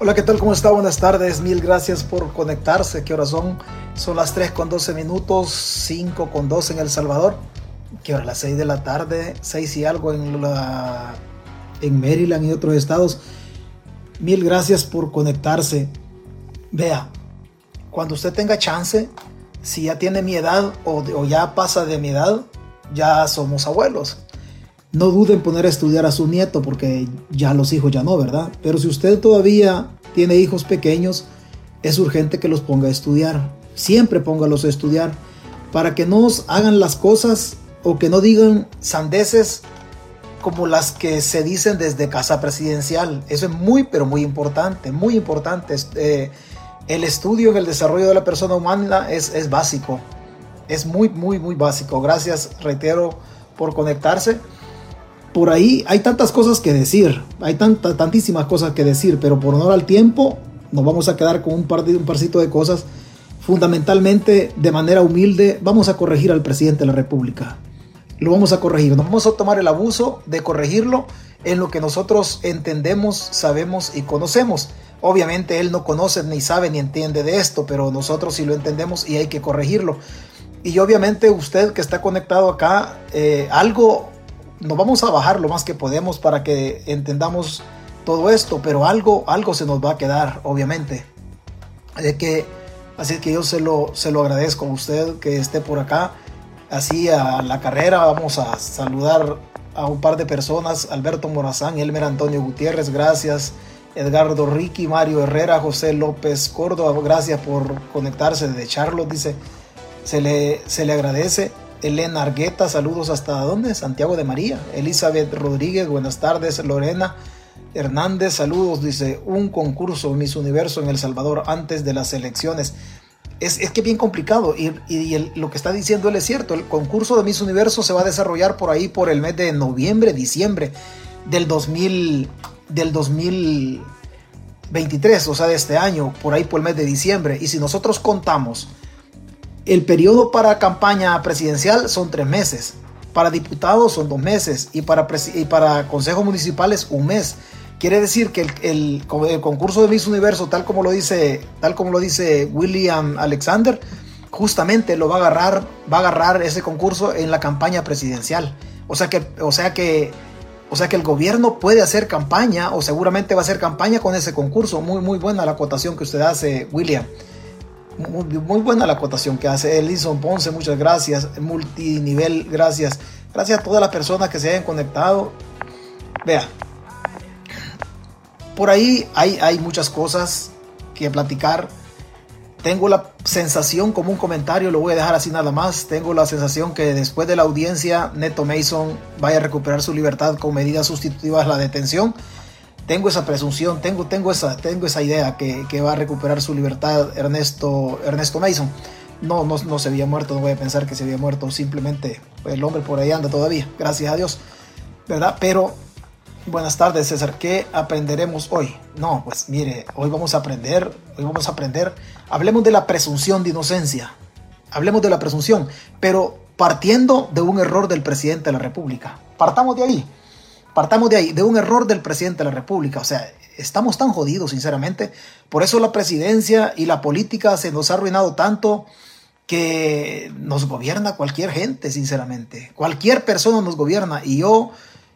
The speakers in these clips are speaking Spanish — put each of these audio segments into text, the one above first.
Hola, ¿qué tal? ¿Cómo está? Buenas tardes. Mil gracias por conectarse. ¿Qué horas son? Son las 3 con 12 minutos, 5 con 12 en El Salvador. ¿Qué hora? Las 6 de la tarde, 6 y algo en, la, en Maryland y otros estados. Mil gracias por conectarse. Vea, cuando usted tenga chance, si ya tiene mi edad o, o ya pasa de mi edad, ya somos abuelos no duden en poner a estudiar a su nieto porque ya los hijos ya no, ¿verdad? Pero si usted todavía tiene hijos pequeños, es urgente que los ponga a estudiar. Siempre póngalos a estudiar para que no hagan las cosas o que no digan sandeces como las que se dicen desde casa presidencial. Eso es muy, pero muy importante, muy importante. Eh, el estudio en el desarrollo de la persona humana es, es básico. Es muy, muy, muy básico. Gracias, reitero, por conectarse por ahí hay tantas cosas que decir, hay tanta, tantísimas cosas que decir, pero por honor al tiempo nos vamos a quedar con un, par de, un parcito de cosas. Fundamentalmente, de manera humilde, vamos a corregir al presidente de la República. Lo vamos a corregir, nos vamos a tomar el abuso de corregirlo en lo que nosotros entendemos, sabemos y conocemos. Obviamente él no conoce, ni sabe, ni entiende de esto, pero nosotros sí lo entendemos y hay que corregirlo. Y obviamente usted que está conectado acá, eh, algo nos vamos a bajar lo más que podemos para que entendamos todo esto, pero algo, algo se nos va a quedar, obviamente. Así que, así que yo se lo, se lo agradezco a usted que esté por acá. Así a la carrera vamos a saludar a un par de personas, Alberto Morazán, Elmer Antonio Gutiérrez, gracias. Edgardo Ricky, Mario Herrera, José López Córdoba, gracias por conectarse desde Charlotte, dice, se le, se le agradece. Elena Argueta, saludos hasta dónde? Santiago de María. Elizabeth Rodríguez, buenas tardes. Lorena Hernández, saludos. Dice, un concurso Miss Universo en El Salvador antes de las elecciones. Es, es que bien complicado y, lo que está diciendo él es cierto. El concurso de Miss Universo se va a desarrollar por ahí por el mes de noviembre, diciembre del 2000, del 2023, o sea, de este año, por ahí por el mes de diciembre. Y si nosotros contamos el periodo para campaña presidencial son tres meses, para diputados son dos meses y para, para consejos municipales un mes. Quiere decir que el, concurso de Miss Universo, tal como lo dice, tal como lo dice William Alexander, justamente lo va a agarrar, va a agarrar ese concurso en la campaña presidencial. O sea que, o sea que, o sea que el gobierno puede hacer campaña o seguramente va a hacer campaña con ese concurso. Muy, muy buena la acotación que usted hace, William. Muy, buena la acotación que hace Elison Ponce, muchas gracias. Multinivel, gracias. Gracias a todas las personas que se hayan conectado. Vea, por ahí hay, hay muchas cosas que platicar. Tengo la sensación, como un comentario, lo voy a dejar así nada más. Tengo la sensación que después de la audiencia, Neto Mason vaya a recuperar su libertad con medidas sustitutivas a la detención tengo esa presunción, tengo, tengo, esa, tengo esa idea que, va a recuperar su libertad Ernesto, Ernesto Mason. No, no, no se había muerto, no voy a pensar que se había muerto, simplemente el hombre por ahí anda todavía, gracias a Dios, ¿verdad? Pero, buenas tardes César, ¿qué aprenderemos hoy? No, pues mire, hoy vamos a aprender, hoy vamos a aprender, hablemos de la presunción de inocencia, hablemos de la presunción, pero partiendo de un error del presidente de la República, partamos de ahí. Partamos de ahí, de un error del presidente de la República. O sea, estamos tan jodidos, sinceramente. Por eso la presidencia y la política se nos ha arruinado tanto que nos gobierna cualquier gente, sinceramente. Cualquier persona nos gobierna. Y yo,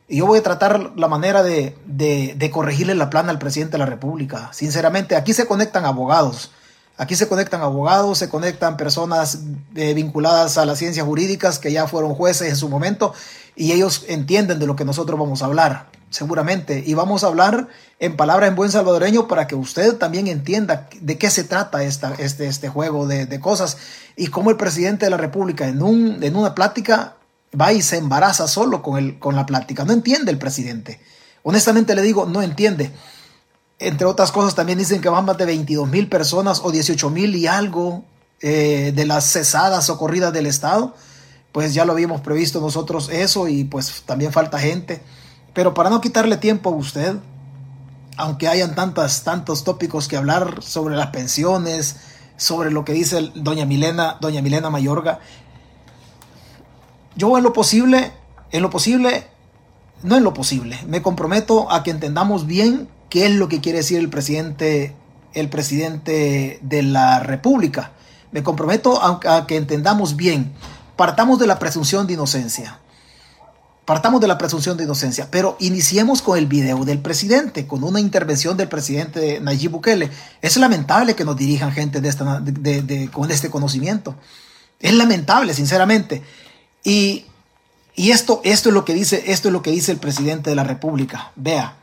yo voy a tratar la manera de, de corregirle la plana al presidente de la República. Sinceramente, aquí se conectan abogados Aquí se conectan abogados, se conectan personas eh, vinculadas a las ciencias jurídicas que ya fueron jueces en su momento y ellos entienden de lo que nosotros vamos a hablar, seguramente. Y vamos a hablar en palabras en buen salvadoreño para que usted también entienda de qué se trata esta, este, este juego de, cosas y cómo el presidente de la República en, un, en una plática va y se embaraza solo con, el, con la plática. No entiende el presidente. Honestamente le digo, no entiende. Entre otras cosas, también dicen que van más de 22 mil personas o 18 mil y algo eh, de las cesadas o corridas del Estado. Pues ya lo habíamos previsto nosotros eso y pues también falta gente. Pero para no quitarle tiempo a usted, aunque hayan tantas, tantos tópicos que hablar sobre las pensiones, sobre lo que dice doña Milena, doña Milena Mayorga, yo en lo posible, en lo posible, no en lo posible, me comprometo a que entendamos bien qué es lo que quiere decir el presidente, el presidente de la República. Me comprometo a que entendamos bien. Partamos de la presunción de inocencia. Partamos de la presunción de inocencia, pero iniciemos con el video del presidente, con una intervención del presidente Nayib Bukele. Es lamentable que nos dirijan gente de esta, con este conocimiento. Es lamentable, sinceramente. Y, esto, esto, es lo que dice, esto es lo que dice el presidente de la República. Vea,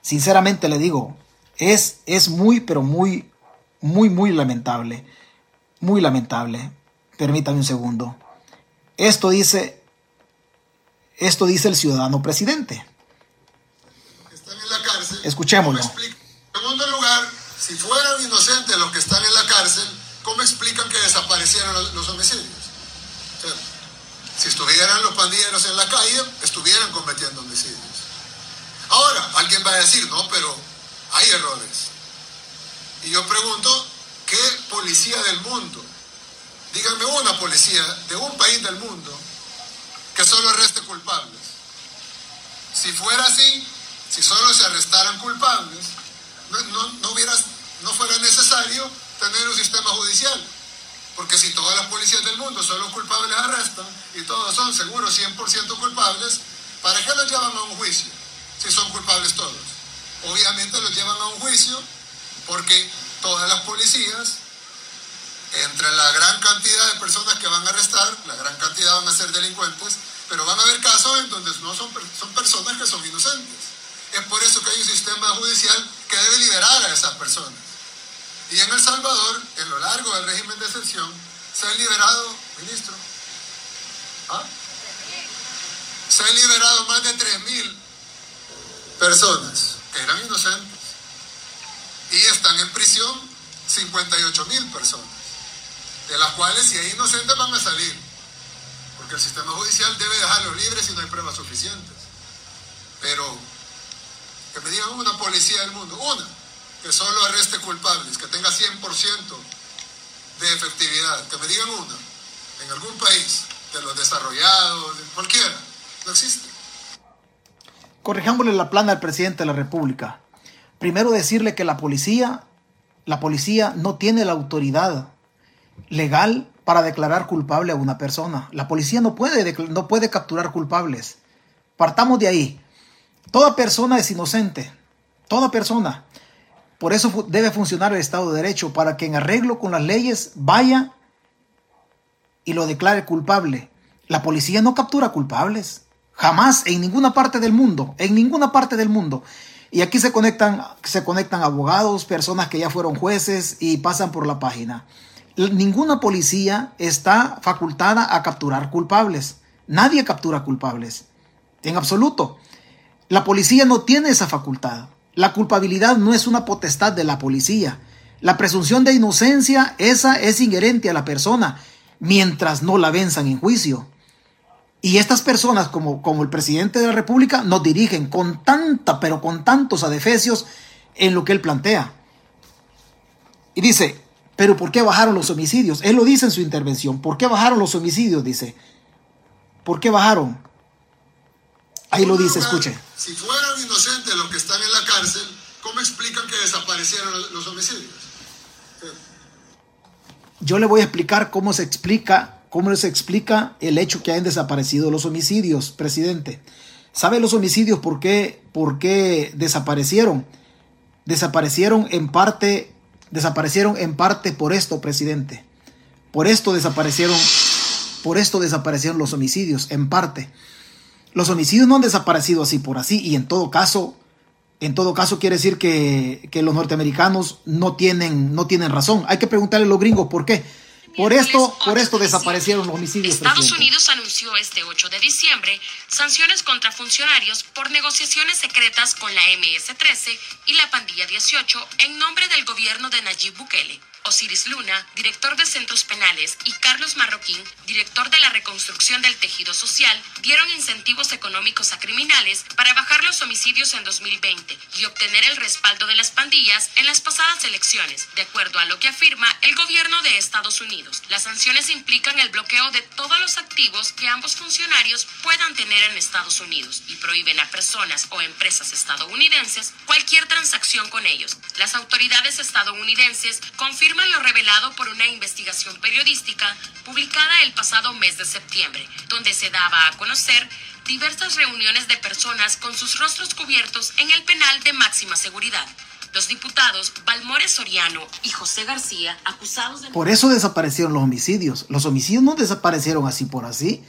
sinceramente le digo, es, es muy, pero muy, muy, muy lamentable. Muy lamentable. Permítame un segundo. Esto dice esto dice el ciudadano presidente. Están en la cárcel. Escuchémoslo. En segundo lugar, si fueran inocentes los que están en la cárcel, ¿cómo explican que desaparecieron los homicidios? si estuvieran los pandilleros en la calle, estuvieran cometiendo homicidios. Ahora, alguien va a decir, no, pero hay errores. Y yo pregunto, ¿qué policía del mundo? Díganme una policía de un país del mundo que solo arreste culpables. Si fuera así, si solo se arrestaran culpables, no, no, no fuera necesario tener un sistema judicial. Porque si todas las policías del mundo solo culpables arrestan y todos son seguros 100% culpables, ¿para qué los llevan a un juicio si son culpables todos? Obviamente los llevan a un juicio porque todas las policías entre la gran cantidad de personas que van a arrestar, la gran cantidad van a ser delincuentes, pero van a haber casos en donde no son, son personas que son inocentes. Es por eso que hay un sistema judicial que debe liberar a esas personas. Y en El Salvador, en lo largo del régimen de excepción, se han liberado, ministro, ¿ah? se han liberado más de 3.000 personas que eran inocentes. Y están en prisión 58.000 personas de las cuales si hay inocentes van a salir, porque el sistema judicial debe dejarlos libres si no hay pruebas suficientes. Pero que me digan una policía del mundo, una, que solo arreste culpables, que tenga 100% de efectividad, que me digan una, en algún país, de los desarrollados, de cualquiera, no existe. Corrijámosle la plana al presidente de la República. Primero decirle que la policía, la policía no tiene la autoridad legal para declarar culpable a una persona. La policía no puede, no puede capturar culpables. Partamos de ahí. Toda persona es inocente. Toda persona. Por eso debe funcionar el Estado de Derecho, para que en arreglo con las leyes vaya y lo declare culpable. La policía no captura culpables. Jamás, en ninguna parte del mundo. En ninguna parte del mundo. Y aquí se conectan, se conectan abogados, personas que ya fueron jueces y pasan por la página ninguna policía está facultada a capturar culpables. Nadie captura culpables. En absoluto. La policía no tiene esa facultad. La culpabilidad no es una potestad de la policía. La presunción de inocencia, esa es inherente a la persona, mientras no la venzan en juicio. Y estas personas, como, como el presidente de la República, nos dirigen con tanta, pero con tantos adefesios en lo que él plantea. Y dice, pero ¿por qué bajaron los homicidios? Él lo dice en su intervención. ¿Por qué bajaron los homicidios? Dice. ¿Por qué bajaron? Ahí lo dice, escuche. Si fueran inocentes los que están en la cárcel, ¿cómo explican que desaparecieron los homicidios? Yo le voy a explicar cómo se explica, cómo se explica el hecho que hayan desaparecido los homicidios, presidente. ¿Sabe los homicidios por qué, por qué desaparecieron? Desaparecieron en parte desaparecieron en parte por esto, presidente. Por esto desaparecieron, por esto desaparecieron los homicidios, en parte. Los homicidios no han desaparecido así por así, y en todo caso, en todo caso quiere decir que, que los norteamericanos no tienen, no tienen razón. Hay que preguntarle a los gringos por qué. Por esto, por esto desaparecieron los homicidios. Estados Unidos anunció este 8 de diciembre sanciones contra funcionarios por negociaciones secretas con la MS-13 y la Pandilla 18 en nombre del gobierno de Nayib Bukele. Osiris Luna, director de centros penales, y Carlos Marroquín, director de la reconstrucción del tejido social, dieron incentivos económicos a criminales para bajar los homicidios en 2020 y obtener el respaldo de las pandillas en las pasadas elecciones, de acuerdo a lo que afirma el gobierno de Estados Unidos. Las sanciones implican el bloqueo de todos los activos que ambos funcionarios puedan tener en Estados Unidos y prohíben a personas o empresas estadounidenses cualquier transacción con ellos. Las autoridades estadounidenses confirman lo revelado por una investigación periodística publicada el pasado mes de septiembre, donde se daba a conocer diversas reuniones de personas con sus rostros cubiertos en el penal de máxima seguridad. Los diputados Balmores Soriano y José García, acusados de... Por eso desaparecieron los homicidios. Los homicidios no desaparecieron así por así.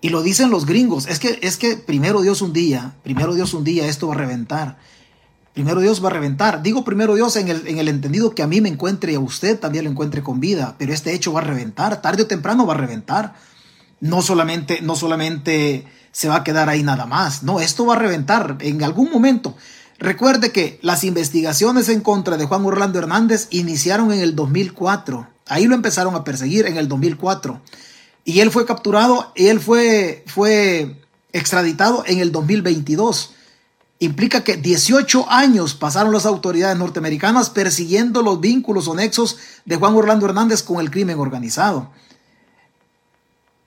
Y lo dicen los gringos. Es que, es que primero Dios un día, primero Dios un día esto va a reventar. Primero Dios va a reventar. Digo primero Dios en el, en el entendido que a mí me encuentre y a usted también lo encuentre con vida. Pero este hecho va a reventar. Tarde o temprano va a reventar. No solamente, no solamente se va a quedar ahí nada más. No, esto va a reventar en algún momento. Recuerde que las investigaciones en contra de Juan Orlando Hernández iniciaron en el 2004. Ahí lo empezaron a perseguir en el 2004. Y él fue capturado y él fue, fue extraditado en el 2022. Implica que 18 años pasaron las autoridades norteamericanas persiguiendo los vínculos o nexos de Juan Orlando Hernández con el crimen organizado.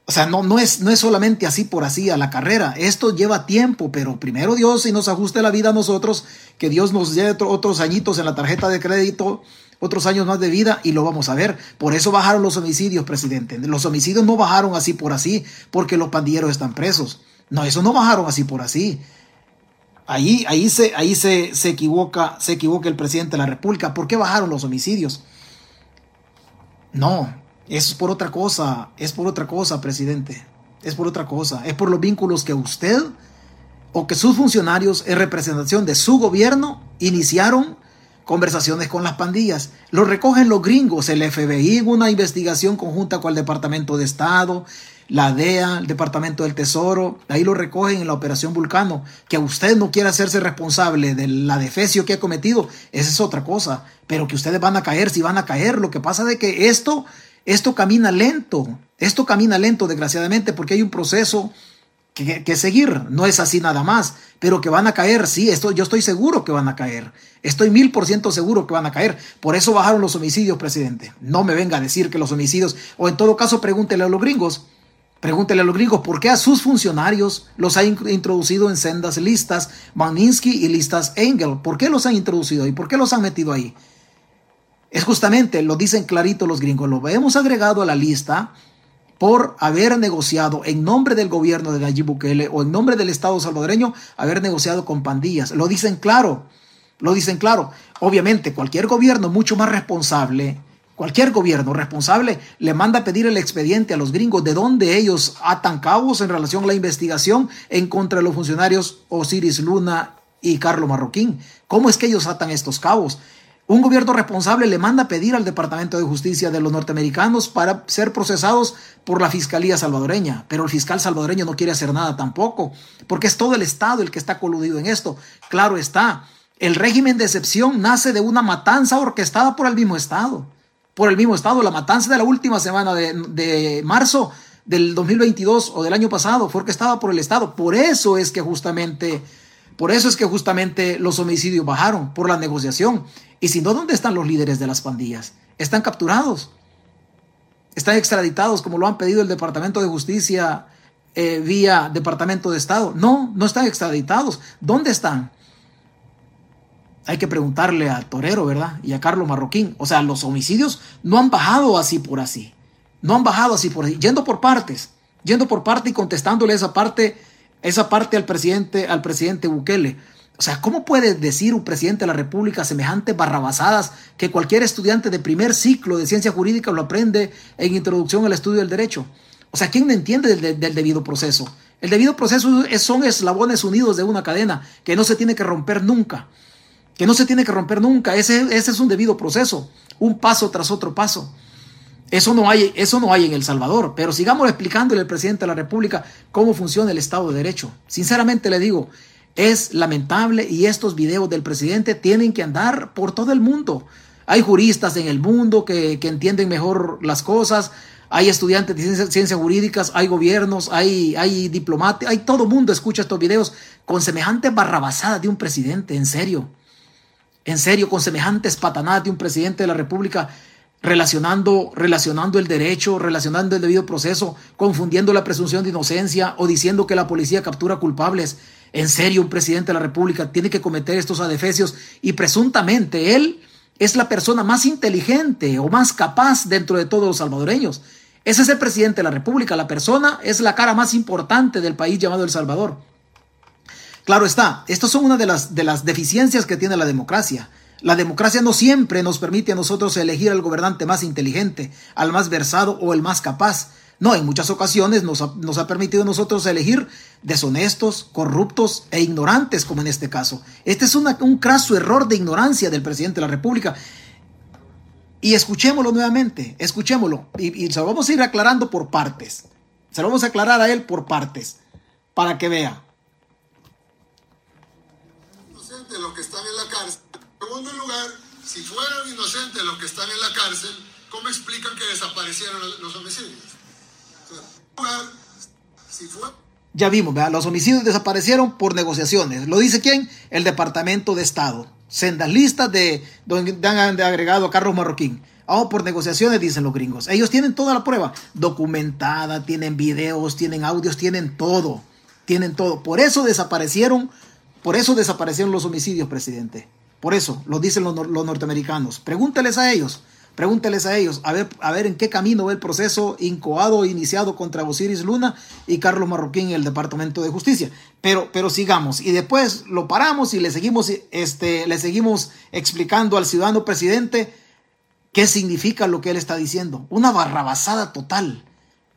O sea, no, no, es, no es solamente así por así a la carrera. Esto lleva tiempo, pero primero Dios y nos ajuste la vida a nosotros, que Dios nos dé otros añitos en la tarjeta de crédito, otros años más de vida y lo vamos a ver. Por eso bajaron los homicidios, presidente. Los homicidios no bajaron así por así porque los pandilleros están presos. No, eso no bajaron así por así. Ahí, ahí, se, ahí se, se, equivoca, se equivoca el presidente de la República. ¿Por qué bajaron los homicidios? No, es por otra cosa, es por otra cosa, presidente. Es por otra cosa. Es por los vínculos que usted o que sus funcionarios en representación de su gobierno iniciaron conversaciones con las pandillas. Lo recogen los gringos, el FBI, una investigación conjunta con el Departamento de Estado, la DEA, el Departamento del Tesoro, ahí lo recogen en la Operación Vulcano. Que usted no quiera hacerse responsable de la defecio que ha cometido, esa es otra cosa. Pero que ustedes van a caer, si van a caer. Lo que pasa es que esto esto camina lento, esto camina lento desgraciadamente porque hay un proceso que, seguir, no es así nada más, pero que van a caer, sí, esto, yo estoy seguro que van a caer, estoy mil por ciento seguro que van a caer, por eso bajaron los homicidios, presidente, no me venga a decir que los homicidios, o en todo caso pregúntele a los gringos, Pregúntele a los gringos por qué a sus funcionarios los ha introducido en sendas listas Magnitsky y listas Engel. ¿Por qué los han introducido y por qué los han metido ahí? Es justamente, lo dicen clarito los gringos, lo hemos agregado a la lista por haber negociado en nombre del gobierno de Nayib Bukele o en nombre del Estado salvadoreño, haber negociado con pandillas. Lo dicen claro, lo dicen claro. Obviamente, cualquier gobierno mucho más responsable, cualquier gobierno responsable le manda a pedir el expediente a los gringos de dónde ellos atan cabos en relación a la investigación en contra de los funcionarios Osiris Luna y Carlos Marroquín. ¿Cómo es que ellos atan estos cabos? Un gobierno responsable le manda a pedir al Departamento de Justicia de los norteamericanos para ser procesados por la Fiscalía salvadoreña, pero el fiscal salvadoreño no quiere hacer nada tampoco, porque es todo el Estado el que está coludido en esto. Claro está, el régimen de excepción nace de una matanza orquestada por el mismo Estado, por el mismo Estado. La matanza de la última semana de, de marzo del 2022 o del año pasado fue orquestada por el Estado. Por eso es que justamente por eso es que justamente los homicidios bajaron, por la negociación. Y si no, ¿dónde están los líderes de las pandillas? Están capturados. Están extraditados como lo han pedido el Departamento de Justicia eh, vía Departamento de Estado. No, no están extraditados. ¿Dónde están? Hay que preguntarle a Torero, ¿verdad? Y a Carlos Marroquín. O sea, los homicidios no han bajado así por así. No han bajado así por así. Yendo por partes. Yendo por parte y contestándole esa parte esa parte al presidente, al presidente Bukele. O sea, ¿cómo puede decir un presidente de la República semejantes barrabasadas que cualquier estudiante de primer ciclo de ciencia jurídica lo aprende en introducción al estudio del derecho? O sea, ¿quién no entiende del, debido proceso? El debido proceso son eslabones unidos de una cadena que no se tiene que romper nunca. Que no se tiene que romper nunca. Ese, es un debido proceso. Un paso tras otro paso. Eso no, hay, eso no hay en El Salvador, pero sigamos explicándole al presidente de la República cómo funciona el Estado de Derecho. Sinceramente le digo, es lamentable y estos videos del presidente tienen que andar por todo el mundo. Hay juristas en el mundo que, entienden mejor las cosas, hay estudiantes de ciencias, jurídicas, hay gobiernos, hay, hay diplomatas, hay todo mundo escucha estos videos con semejante barrabasada de un presidente, en serio. En serio, con semejantes patanadas de un presidente de la República relacionando, relacionando el derecho, relacionando el debido proceso, confundiendo la presunción de inocencia o diciendo que la policía captura culpables. En serio, un presidente de la República tiene que cometer estos adefesios y presuntamente él es la persona más inteligente o más capaz dentro de todos los salvadoreños. Ese es el presidente de la República, la persona es la cara más importante del país llamado El Salvador. Claro está, estas son una de las, de las deficiencias que tiene la democracia. La democracia no siempre nos permite a nosotros elegir al gobernante más inteligente, al más versado o el más capaz. No, en muchas ocasiones nos ha, nos ha permitido nosotros elegir deshonestos, corruptos e ignorantes, como en este caso. Este es un craso error de ignorancia del presidente de la República. Y escuchémoslo nuevamente, escuchémoslo. Y, y se lo vamos a ir aclarando por partes. Se lo vamos a aclarar a él por partes, para que vea. Inocentes los que están en la cárcel. En segundo lugar, si fueran inocentes los que están en la cárcel, ¿cómo explican que desaparecieron los homicidios? Ya vimos, los homicidios desaparecieron por negociaciones. ¿Lo dice quién? El Departamento de Estado. Sendas listas de donde han agregado a Carlos Marroquín. Oh, por negociaciones, dicen los gringos. Ellos tienen toda la prueba documentada, tienen videos, tienen audios, tienen todo. Tienen todo. Por eso desaparecieron, por eso desaparecieron los homicidios, presidente. Por eso, lo dicen los, los norteamericanos. Pregúnteles a ellos. Pregúnteles a ellos, a ver, a ver en qué camino va el proceso incoado iniciado contra Osiris Luna y Carlos Marroquín en el Departamento de Justicia. Pero, pero sigamos y después lo paramos y le seguimos, este, le seguimos explicando al ciudadano presidente qué significa lo que él está diciendo. Una barrabasada total,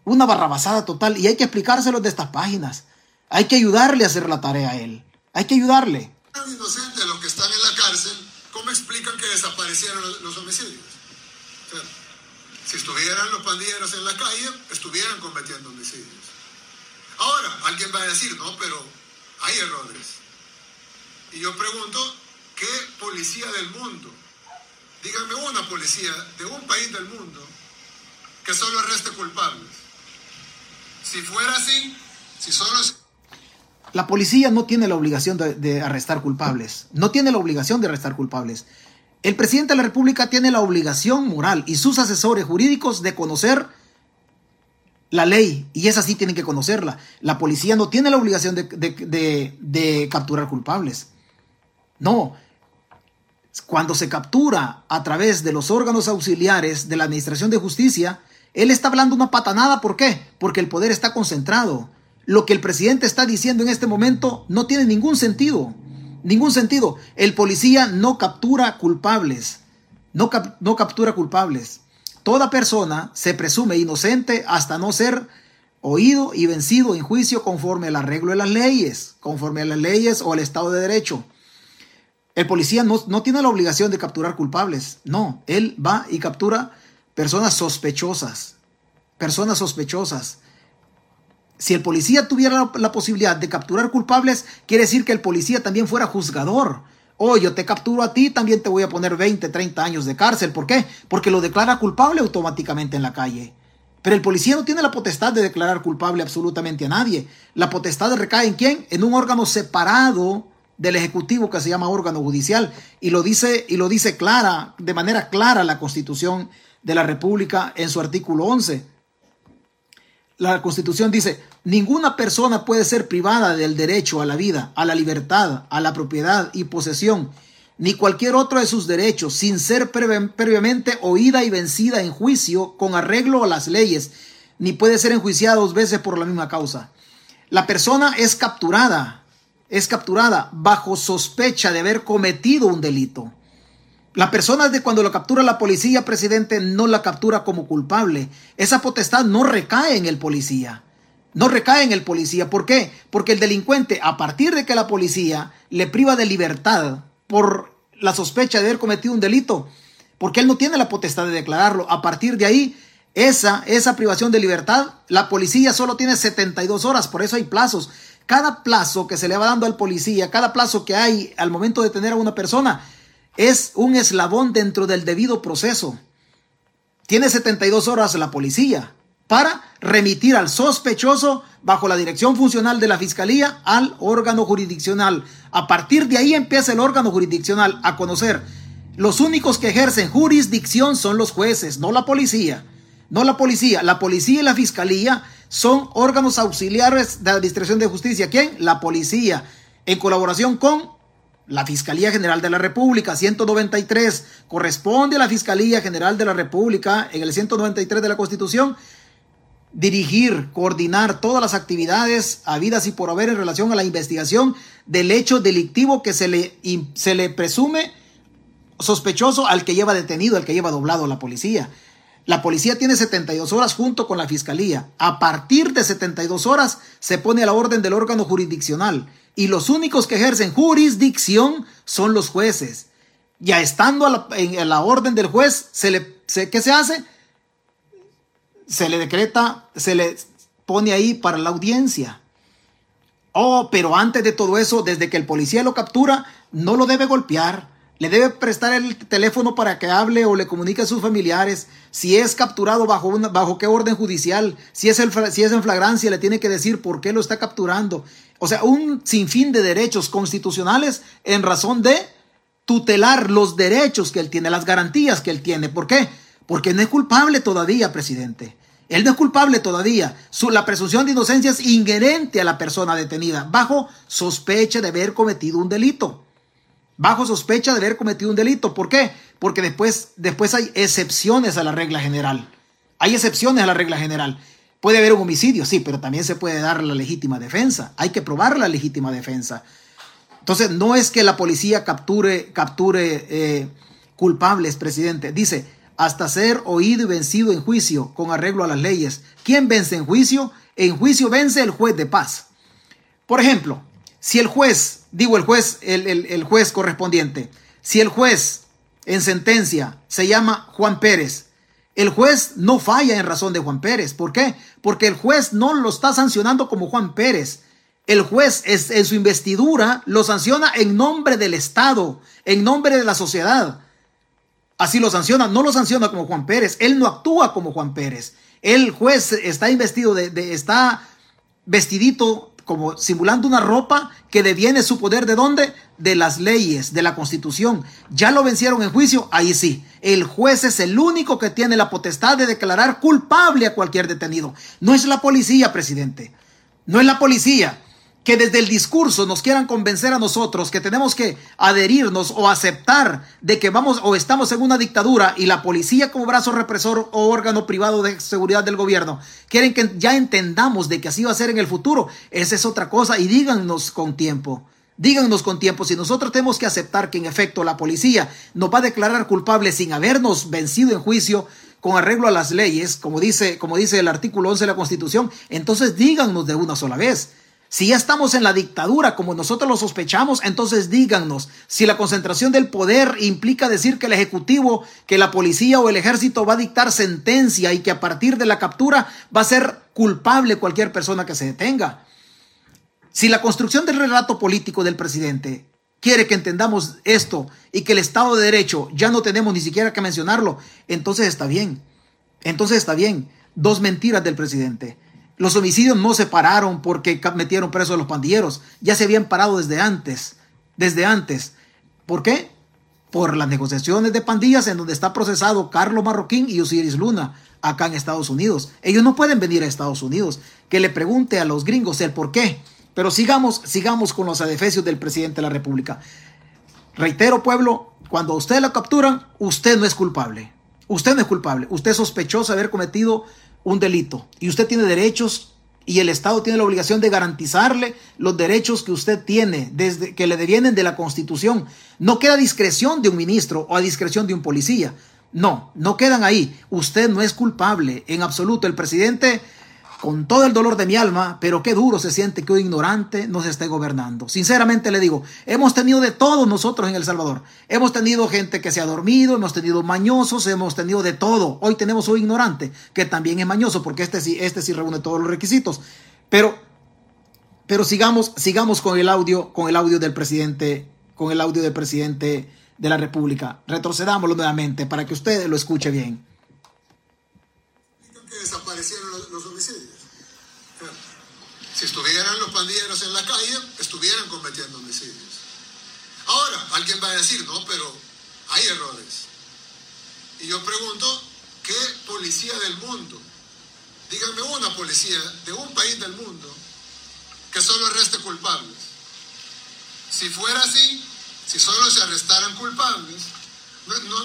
una barrabasada total y hay que explicárselo de estas páginas. Hay que ayudarle a hacer la tarea a él. Hay que ayudarle. Inocentes los que están en la cárcel, ¿cómo explican que desaparecieron los homicidios? Si estuvieran los pandilleros en la calle, estuvieran cometiendo homicidios. Ahora, alguien va a decir, no, pero hay errores. Y yo pregunto, ¿qué policía del mundo? Díganme una policía de un país del mundo que solo arreste culpables. Si fuera así, si solo... La policía no tiene la obligación de, de arrestar culpables. No tiene la obligación de arrestar culpables. El presidente de la República tiene la obligación moral y sus asesores jurídicos de conocer la ley y esa sí tienen que conocerla. La policía no tiene la obligación de, capturar culpables. No. Cuando se captura a través de los órganos auxiliares de la Administración de Justicia, él está hablando una patanada. ¿Por qué? Porque el poder está concentrado. Lo que el presidente está diciendo en este momento no tiene ningún sentido. Ningún sentido. El policía no captura culpables. No, no captura culpables. Toda persona se presume inocente hasta no ser oído y vencido en juicio conforme al arreglo de las leyes, conforme a las leyes o al Estado de Derecho. El policía no, no, tiene la obligación de capturar culpables, no, él va y captura personas sospechosas, personas sospechosas. Si el policía tuviera la, posibilidad de capturar culpables, quiere decir que el policía también fuera juzgador. Oh, yo te capturo a ti, también te voy a poner 20, 30 años de cárcel. ¿Por qué? Porque lo declara culpable automáticamente en la calle. Pero el policía no tiene la potestad de declarar culpable absolutamente a nadie. La potestad recae en quién? En un órgano separado del ejecutivo que se llama órgano judicial y lo dice y lo dice clara, de manera clara la Constitución de la República en su artículo 11 la Constitución dice, ninguna persona puede ser privada del derecho a la vida, a la libertad, a la propiedad y posesión, ni cualquier otro de sus derechos, sin ser previamente oída y vencida en juicio con arreglo a las leyes, ni puede ser enjuiciada dos veces por la misma causa. La persona es capturada, es capturada bajo sospecha de haber cometido un delito. La persona de cuando lo captura la policía, presidente, no la captura como culpable. Esa potestad no recae en el policía. No recae en el policía. ¿Por qué? Porque el delincuente, a partir de que la policía le priva de libertad por la sospecha de haber cometido un delito, porque él no tiene la potestad de declararlo, a partir de ahí, esa, esa privación de libertad, la policía solo tiene 72 horas, por eso hay plazos. Cada plazo que se le va dando al policía, cada plazo que hay al momento de tener a una persona, es un eslabón dentro del debido proceso. Tiene 72 horas la policía para remitir al sospechoso bajo la dirección funcional de la fiscalía al órgano jurisdiccional. A partir de ahí empieza el órgano jurisdiccional a conocer Los únicos que ejercen jurisdicción son los jueces, no la policía. No la policía. La policía y la fiscalía son órganos auxiliares de la Administración de Justicia. ¿Quién? La policía, en colaboración con la Fiscalía General de la República, 193, corresponde a la Fiscalía General de la República, en el 193 de la Constitución, dirigir, coordinar todas las actividades habidas y por haber en relación a la investigación del hecho delictivo que se le, se le presume sospechoso al que lleva detenido, al que lleva doblado la policía. La policía tiene 72 horas junto con la fiscalía. A partir de 72 horas se pone a la orden del órgano jurisdiccional y los únicos que ejercen jurisdicción son los jueces. Ya estando en la orden del juez, se le, ¿qué se hace? Se le decreta, se le pone ahí para la audiencia. Oh, pero antes de todo eso, desde que el policía lo captura, no lo debe golpear, le debe prestar el teléfono para que hable o le comunique a sus familiares. Si es capturado bajo, una, bajo qué orden judicial, si es, el, si es en flagrancia, le tiene que decir por qué lo está capturando. O sea, un sinfín de derechos constitucionales en razón de tutelar los derechos que él tiene, las garantías que él tiene. ¿Por qué? Porque no es culpable todavía, presidente. Él no es culpable todavía. Su, la presunción de inocencia es inherente a la persona detenida, bajo sospecha de haber cometido un delito bajo sospecha de haber cometido un delito. ¿Por qué? Porque después, después hay excepciones a la regla general. Hay excepciones a la regla general. Puede haber un homicidio, sí, pero también se puede dar la legítima defensa. Hay que probar la legítima defensa. Entonces, no es que la policía capture, capture eh, culpables, presidente. Dice, hasta ser oído y vencido en juicio con arreglo a las leyes. ¿Quién vence en juicio? En juicio vence el juez de paz. Por ejemplo, si el juez, digo el juez, el, juez correspondiente, si el juez en sentencia se llama Juan Pérez, el juez no falla en razón de Juan Pérez. ¿Por qué? Porque el juez no lo está sancionando como Juan Pérez. El juez es, en su investidura lo sanciona en nombre del Estado, en nombre de la sociedad. Así lo sanciona, no lo sanciona como Juan Pérez. Él no actúa como Juan Pérez. El juez está investido de, está vestidito como simulando una ropa que deviene su poder de dónde? De las leyes, de la constitución. Ya lo vencieron en juicio, ahí sí. El juez es el único que tiene la potestad de declarar culpable a cualquier detenido. No es la policía, presidente. No es la policía que desde el discurso nos quieran convencer a nosotros que tenemos que adherirnos o aceptar de que vamos o estamos en una dictadura y la policía como brazo represor o órgano privado de seguridad del gobierno quieren que ya entendamos de que así va a ser en el futuro, esa es otra cosa y díganos con tiempo. Díganos con tiempo si nosotros tenemos que aceptar que en efecto la policía nos va a declarar culpable sin habernos vencido en juicio con arreglo a las leyes, como dice, como dice el artículo 11 de la Constitución, entonces díganos de una sola vez. Si ya estamos en la dictadura como nosotros lo sospechamos, entonces díganos si la concentración del poder implica decir que el Ejecutivo, que la policía o el ejército va a dictar sentencia y que a partir de la captura va a ser culpable cualquier persona que se detenga. Si la construcción del relato político del presidente quiere que entendamos esto y que el Estado de Derecho ya no tenemos ni siquiera que mencionarlo, entonces está bien. Entonces está bien. Dos mentiras del presidente. Los homicidios no se pararon porque metieron presos a los pandilleros. Ya se habían parado desde antes. Desde antes. ¿Por qué? Por las negociaciones de pandillas en donde está procesado Carlos Marroquín y Osiris Luna acá en Estados Unidos. Ellos no pueden venir a Estados Unidos. Que le pregunte a los gringos el por qué. Pero sigamos, sigamos con los adefesios del presidente de la República. Reitero, pueblo, cuando a usted lo capturan, usted no es culpable. Usted no es culpable. Usted es sospechoso de haber cometido un delito y usted tiene derechos y el Estado tiene la obligación de garantizarle los derechos que usted tiene desde que le devienen de la Constitución. No queda discreción de un ministro o a discreción de un policía. No, no quedan ahí. Usted no es culpable en absoluto. El presidente con todo el dolor de mi alma, pero qué duro se siente que un ignorante nos esté gobernando. Sinceramente le digo, hemos tenido de todo nosotros en El Salvador. Hemos tenido gente que se ha dormido, hemos tenido mañosos, hemos tenido de todo. Hoy tenemos un ignorante que también es mañoso porque este sí, este sí reúne todos los requisitos. Pero, pero sigamos, sigamos con el audio, con el audio del presidente, con el audio del presidente de la República. Retrocedámoslo nuevamente para que usted lo escuche bien. desaparecieron los homicidios. Si estuvieran los pandilleros en la calle, estuvieran cometiendo homicidios. Ahora, alguien va a decir, no, pero hay errores. Y yo pregunto, ¿qué policía del mundo? Díganme una policía de un país del mundo que solo arreste culpables. Si fuera así, si solo se arrestaran culpables, no, no,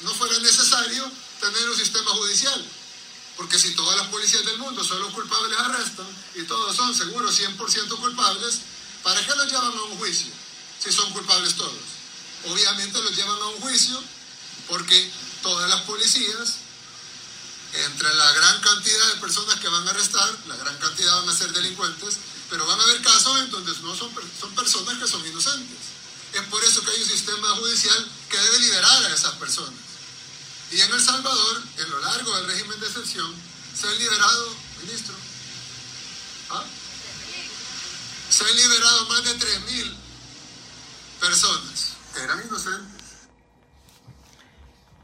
no fuera necesario tener un sistema judicial. Porque si todas las policías del mundo son los culpables arrestan y todos son seguros 100% culpables, ¿para qué los llevan a un juicio si son culpables todos? Obviamente los llevan a un juicio porque todas las policías, entre la gran cantidad de personas que van a arrestar, la gran cantidad van a ser delincuentes, pero van a haber casos en donde no son, son personas que son inocentes. Es por eso que hay un sistema judicial que debe liberar a esas personas. Y en El Salvador, en lo largo del régimen de excepción, se han liberado, ministro, ¿ah? se han liberado más de 3.000 personas eran inocentes.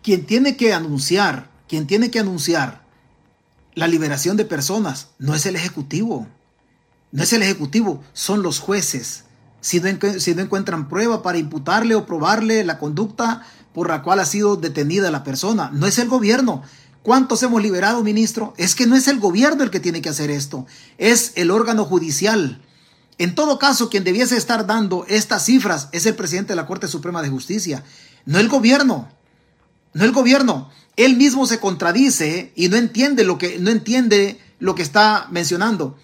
Quien tiene que anunciar, quien tiene que anunciar la liberación de personas no es el Ejecutivo. No es el Ejecutivo, son los jueces. Si no, si no encuentran prueba para imputarle o probarle la conducta por la cual ha sido detenida la persona. No es el gobierno. ¿Cuántos hemos liberado, ministro? Es que no es el gobierno el que tiene que hacer esto, es el órgano judicial. En todo caso, quien debiese estar dando estas cifras es el presidente de la Corte Suprema de Justicia, no el gobierno. No el gobierno. Él mismo se contradice y no entiende lo que no entiende lo que está mencionando.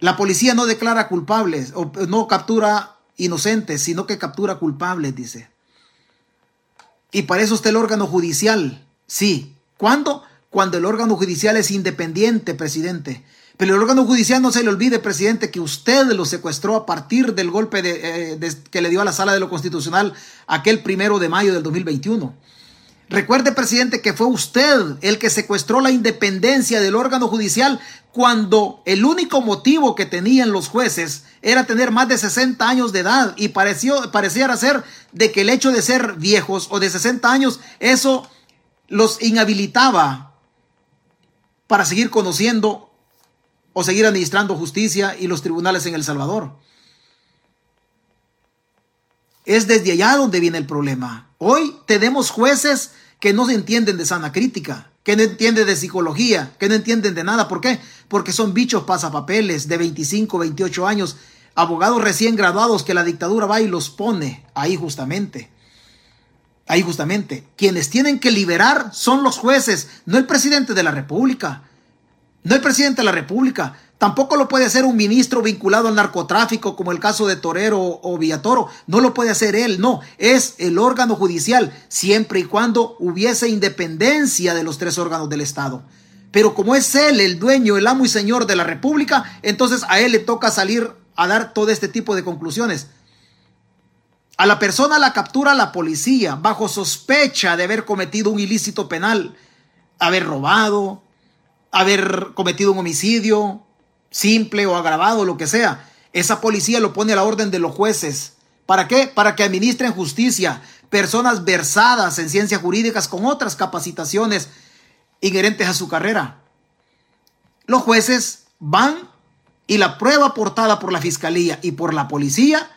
La policía no declara culpables o no captura inocentes, sino que captura culpables, dice. Y para eso está el órgano judicial. Sí. ¿Cuándo? Cuando el órgano judicial es independiente, presidente. Pero el órgano judicial no se le olvide, presidente, que usted lo secuestró a partir del golpe de, eh, que le dio a la sala de lo constitucional aquel primero de mayo del 2021. Recuerde, presidente, que fue usted el que secuestró la independencia del órgano judicial cuando el único motivo que tenían los jueces era tener más de 60 años de edad y pareció, pareciera ser de que el hecho de ser viejos o de 60 años, eso los inhabilitaba para seguir conociendo o seguir administrando justicia y los tribunales en El Salvador. Es desde allá donde viene el problema. Hoy tenemos jueces que no se entienden de sana crítica, que no entienden de psicología, que no entienden de nada. ¿Por qué? Porque son bichos pasapapeles de 25, 28 años, abogados recién graduados que la dictadura va y los pone ahí justamente. Ahí justamente. Quienes tienen que liberar son los jueces, no el presidente de la República. No el presidente de la República. Tampoco lo puede hacer un ministro vinculado al narcotráfico, como el caso de Torero o Villatoro. No lo puede hacer él, no. Es el órgano judicial, siempre y cuando hubiese independencia de los tres órganos del Estado. Pero como es él el dueño, el amo y señor de la República, entonces a él le toca salir a dar todo este tipo de conclusiones. A la persona la captura la policía bajo sospecha de haber cometido un ilícito penal, haber robado, haber cometido un homicidio, simple o agravado, lo que sea, esa policía lo pone a la orden de los jueces. ¿Para qué? Para que administren justicia, personas versadas en ciencias jurídicas con otras capacitaciones inherentes a su carrera. Los jueces van y la prueba aportada por la fiscalía y por la policía,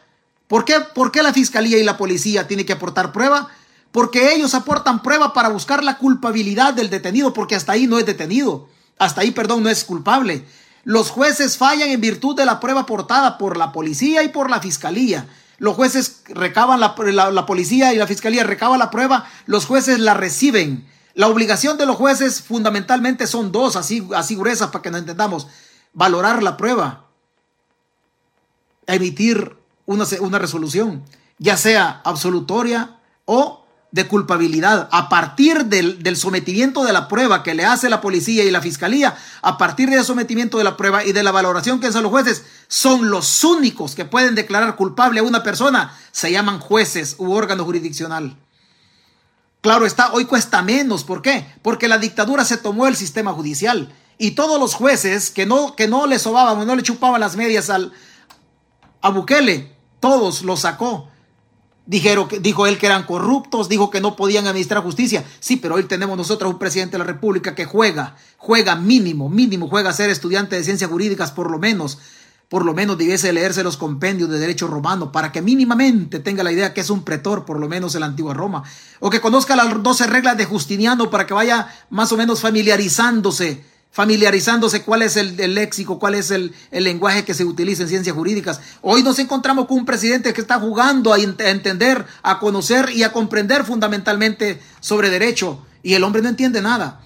¿por qué, ¿por qué la fiscalía y la policía tienen que aportar prueba? Porque ellos aportan prueba para buscar la culpabilidad del detenido, porque hasta ahí no es detenido, hasta ahí, perdón, no es culpable. Los jueces fallan en virtud de la prueba aportada por la policía y por la fiscalía. Los jueces recaban la, policía y la fiscalía recaban la prueba, los jueces la reciben. La obligación de los jueces fundamentalmente son dos, así, así gruesas para que nos entendamos. Valorar la prueba, emitir una, una resolución, ya sea absolutoria o de culpabilidad a partir del, sometimiento de la prueba que le hace la policía y la fiscalía, a partir del sometimiento de la prueba y de la valoración que hacen los jueces, son los únicos que pueden declarar culpable a una persona, se llaman jueces u órgano jurisdiccional. Claro está, hoy cuesta menos, ¿por qué? Porque la dictadura se tomó el sistema judicial y todos los jueces que no, que no le sobaban o no le chupaban las medias al, a Bukele, todos los sacó Dijeron, dijo él que eran corruptos, dijo que no podían administrar justicia. Sí, pero hoy tenemos nosotros un presidente de la República que juega, juega mínimo, mínimo, juega a ser estudiante de ciencias jurídicas por lo menos, por lo menos debiese leerse los compendios de derecho romano para que mínimamente tenga la idea que es un pretor, por lo menos en la antigua Roma, o que conozca las 12 reglas de Justiniano para que vaya más o menos familiarizándose, familiarizándose cuál es el, léxico, cuál es el, lenguaje que se utiliza en ciencias jurídicas. Hoy nos encontramos con un presidente que está jugando a, a entender, a conocer y a comprender fundamentalmente sobre derecho, y el hombre no entiende nada.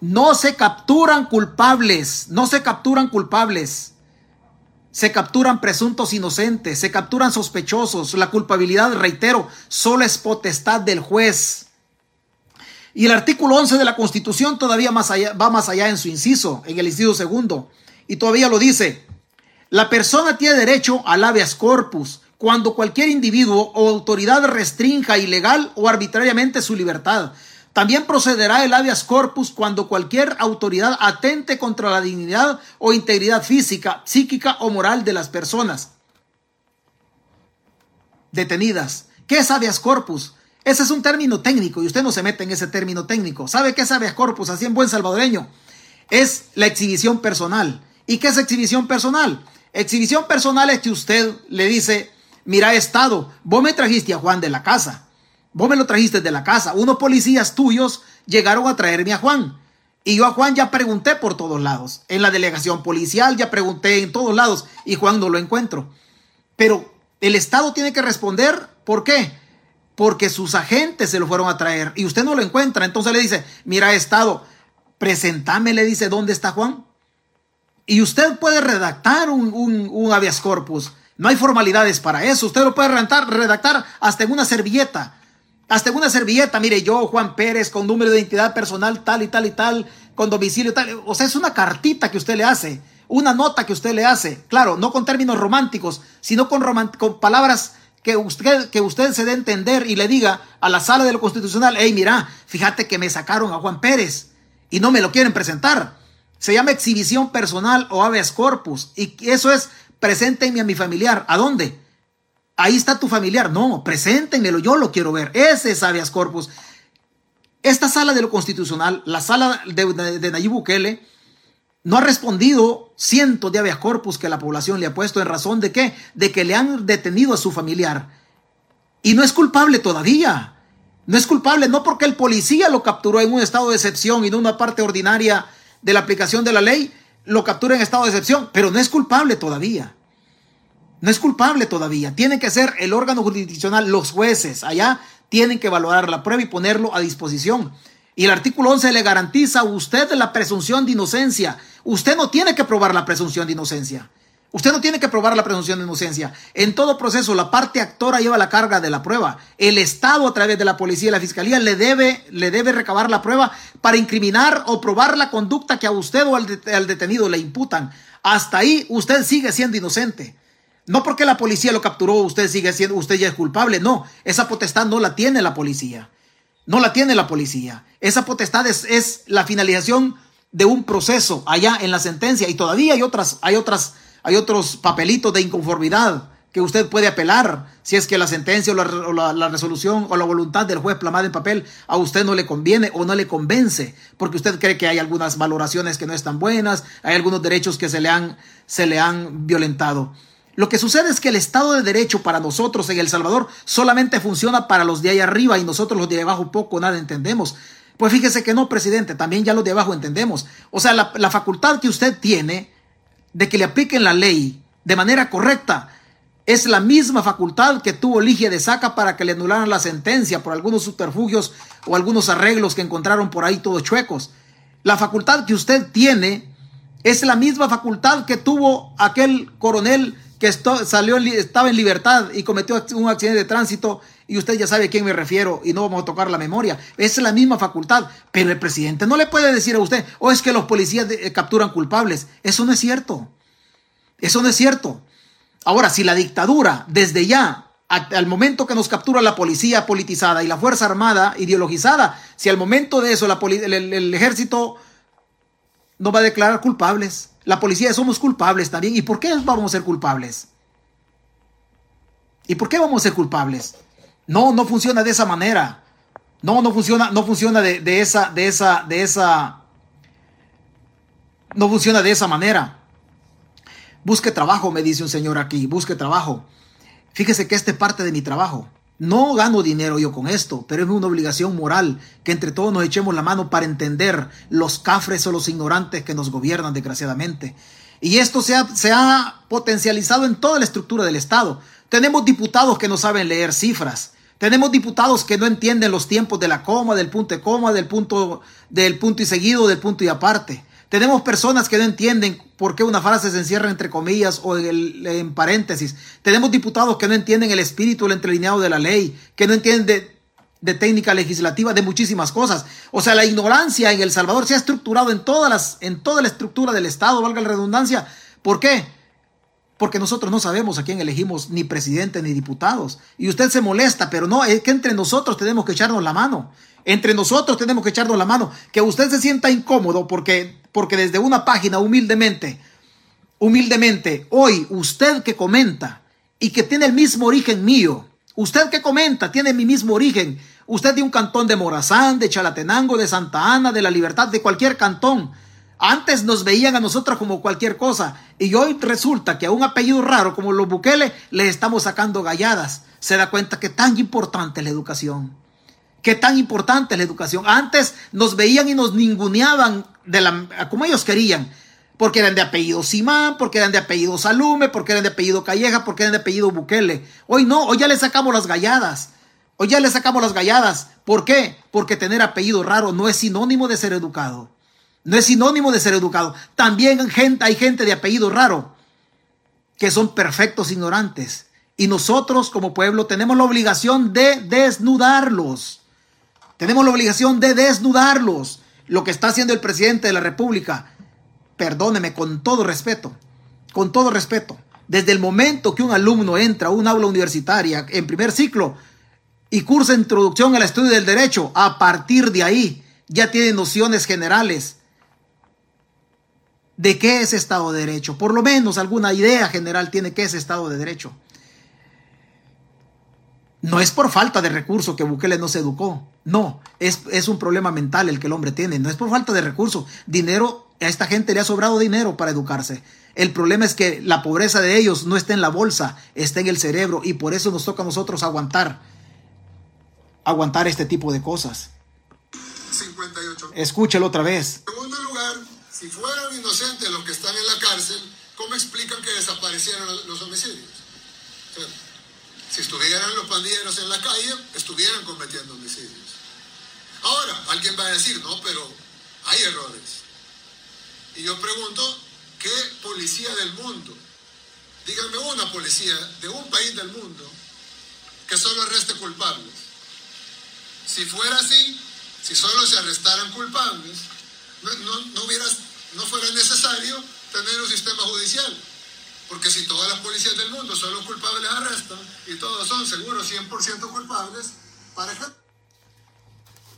No se capturan culpables, no se capturan culpables se capturan presuntos inocentes, se capturan sospechosos. La culpabilidad, reitero, solo es potestad del juez. Y el artículo 11 de la Constitución todavía más allá, va más allá en su inciso, en el inciso segundo, y todavía lo dice. La persona tiene derecho al habeas corpus cuando cualquier individuo o autoridad restrinja ilegal o arbitrariamente su libertad también procederá el habeas corpus cuando cualquier autoridad atente contra la dignidad o integridad física, psíquica o moral de las personas detenidas. ¿Qué es habeas corpus? Ese es un término técnico y usted no se mete en ese término técnico. ¿Sabe qué es habeas corpus? Así en buen salvadoreño. Es la exhibición personal. ¿Y qué es exhibición personal? Exhibición personal es que usted le dice, mira, Estado, vos me trajiste a Juan de la casa. Vos me lo trajiste de la casa. Unos policías tuyos llegaron a traerme a Juan. Y yo a Juan ya pregunté por todos lados. En la delegación policial ya pregunté en todos lados y Juan no lo encuentro. Pero el Estado tiene que responder. ¿Por qué? Porque sus agentes se lo fueron a traer y usted no lo encuentra. Entonces le dice, mira Estado, presentame, le dice, ¿dónde está Juan? Y usted puede redactar un, un, habeas corpus. No hay formalidades para eso. Usted lo puede redactar, redactar hasta en una servilleta hasta en una servilleta, mire, yo, Juan Pérez, con número de identidad personal tal y tal y tal, con domicilio tal. O sea, es una cartita que usted le hace, una nota que usted le hace. Claro, no con términos románticos, sino con, con palabras que usted, que usted se dé a entender y le diga a la sala de lo constitucional, hey, mira, fíjate que me sacaron a Juan Pérez y no me lo quieren presentar. Se llama exhibición personal o habeas corpus. Y eso es, preséntenme a mi familiar. ¿A dónde? ahí está tu familiar. No, preséntenmelo, yo lo quiero ver. Ese es habeas corpus. Esta sala de lo constitucional, la sala de, Nayib Bukele, no ha respondido cientos de habeas corpus que la población le ha puesto en razón de qué? De que le han detenido a su familiar. Y no es culpable todavía. No es culpable, no porque el policía lo capturó en un estado de excepción y no una parte ordinaria de la aplicación de la ley, lo captura en estado de excepción, pero no es culpable todavía. No es culpable todavía. Tiene que ser el órgano jurisdiccional, los jueces. Allá tienen que valorar la prueba y ponerlo a disposición. Y el artículo 11 le garantiza a usted la presunción de inocencia. Usted no tiene que probar la presunción de inocencia. Usted no tiene que probar la presunción de inocencia. En todo proceso, la parte actora lleva la carga de la prueba. El Estado, a través de la policía y la fiscalía, le debe, le debe recabar la prueba para incriminar o probar la conducta que a usted o al, detenido le imputan. Hasta ahí, usted sigue siendo inocente. No porque la policía lo capturó, usted sigue siendo, usted ya es culpable. No, esa potestad no la tiene la policía. No la tiene la policía. Esa potestad es, es la finalización de un proceso allá en la sentencia. Y todavía hay otras, hay otras, hay otros papelitos de inconformidad que usted puede apelar si es que la sentencia o la, la, resolución o la voluntad del juez plasmada en papel a usted no le conviene o no le convence, porque usted cree que hay algunas valoraciones que no están buenas, hay algunos derechos que se le han, se le han violentado. Lo que sucede es que el Estado de Derecho para nosotros en El Salvador solamente funciona para los de ahí arriba y nosotros los de abajo poco nada entendemos. Pues fíjese que no, presidente, también ya los de abajo entendemos. O sea, la, facultad que usted tiene de que le apliquen la ley de manera correcta es la misma facultad que tuvo Ligia de Saca para que le anularan la sentencia por algunos subterfugios o algunos arreglos que encontraron por ahí todos chuecos. La facultad que usted tiene es la misma facultad que tuvo aquel coronel que salió, estaba en libertad y cometió un accidente de tránsito y usted ya sabe a quién me refiero y no vamos a tocar la memoria. Es la misma facultad, pero el presidente no le puede decir a usted, o oh, es que los policías eh, capturan culpables. Eso no es cierto. Eso no es cierto. Ahora, si la dictadura, desde ya, al momento que nos captura la policía politizada y la Fuerza Armada ideologizada, si al momento de eso el ejército no va a declarar culpables, la policía somos culpables también. ¿Y por qué vamos a ser culpables? ¿Y por qué vamos a ser culpables? No, no funciona de esa manera. No, no funciona, no funciona de, de esa, de esa, de esa. No funciona de esa manera. Busque trabajo, me dice un señor aquí, busque trabajo. Fíjese que este es parte de mi trabajo. No gano dinero yo con esto, pero es una obligación moral que entre todos nos echemos la mano para entender los cafres o los ignorantes que nos gobiernan desgraciadamente. Y esto se ha, se ha potencializado en toda la estructura del Estado. Tenemos diputados que no saben leer cifras. Tenemos diputados que no entienden los tiempos de la coma, del punto de coma, del punto, del punto y seguido, del punto y aparte. Tenemos personas que no entienden por qué una frase se encierra entre comillas o en, paréntesis. Tenemos diputados que no entienden el espíritu, el entrelineado de la ley, que no entienden de, de, técnica legislativa, de muchísimas cosas. O sea, la ignorancia en El Salvador se ha estructurado en, todas las, en toda la estructura del Estado, valga la redundancia. ¿Por qué? Porque nosotros no sabemos a quién elegimos ni presidente ni diputados. Y usted se molesta, pero no, es que entre nosotros tenemos que echarnos la mano. Entre nosotros tenemos que echarnos la mano. Que usted se sienta incómodo porque, porque desde una página humildemente, humildemente, hoy usted que comenta y que tiene el mismo origen mío, usted que comenta tiene mi mismo origen, usted de un cantón de Morazán, de Chalatenango, de Santa Ana, de la Libertad, de cualquier cantón. Antes nos veían a nosotros como cualquier cosa y hoy resulta que a un apellido raro como los Bukele le estamos sacando galladas. Se da cuenta que tan importante es la educación. Qué tan importante es la educación. Antes nos veían y nos ninguneaban de la, como ellos querían. Porque eran de apellido Simán, porque eran de apellido Salume, porque eran de apellido Calleja, porque eran de apellido Bukele. Hoy no, hoy ya le sacamos las galladas. Hoy ya le sacamos las galladas. ¿Por qué? Porque tener apellido raro no es sinónimo de ser educado. No es sinónimo de ser educado. También hay gente de apellido raro que son perfectos ignorantes. Y nosotros como pueblo tenemos la obligación de desnudarlos. Tenemos la obligación de desnudarlos. Lo que está haciendo el presidente de la República, perdóneme con todo respeto, con todo respeto, desde el momento que un alumno entra a un aula universitaria en primer ciclo y cursa introducción al estudio del derecho, a partir de ahí ya tiene nociones generales de qué es Estado de Derecho. Por lo menos alguna idea general tiene qué es Estado de Derecho. No es por falta de recursos que Bukele no se educó. No, es, es, un problema mental el que el hombre tiene. No es por falta de recursos. Dinero, a esta gente le ha sobrado dinero para educarse. El problema es que la pobreza de ellos no está en la bolsa, está en el cerebro y por eso nos toca a nosotros aguantar, aguantar este tipo de cosas. 58. Escúchelo otra vez. Si fueran inocentes los que están en la cárcel, ¿cómo explican que desaparecieron los homicidios? Si estuvieran los pandilleros en la calle, estuvieran cometiendo homicidios. Ahora, alguien va a decir, no, pero hay errores. Y yo pregunto, ¿qué policía del mundo? Díganme una policía de un país del mundo que solo arreste culpables. Si fuera así, si solo se arrestaran culpables, no, no, no fuera necesario tener un sistema judicial. Porque si todas las policías del mundo son los culpables arrestan y todos son seguros 100% culpables, ¿para qué?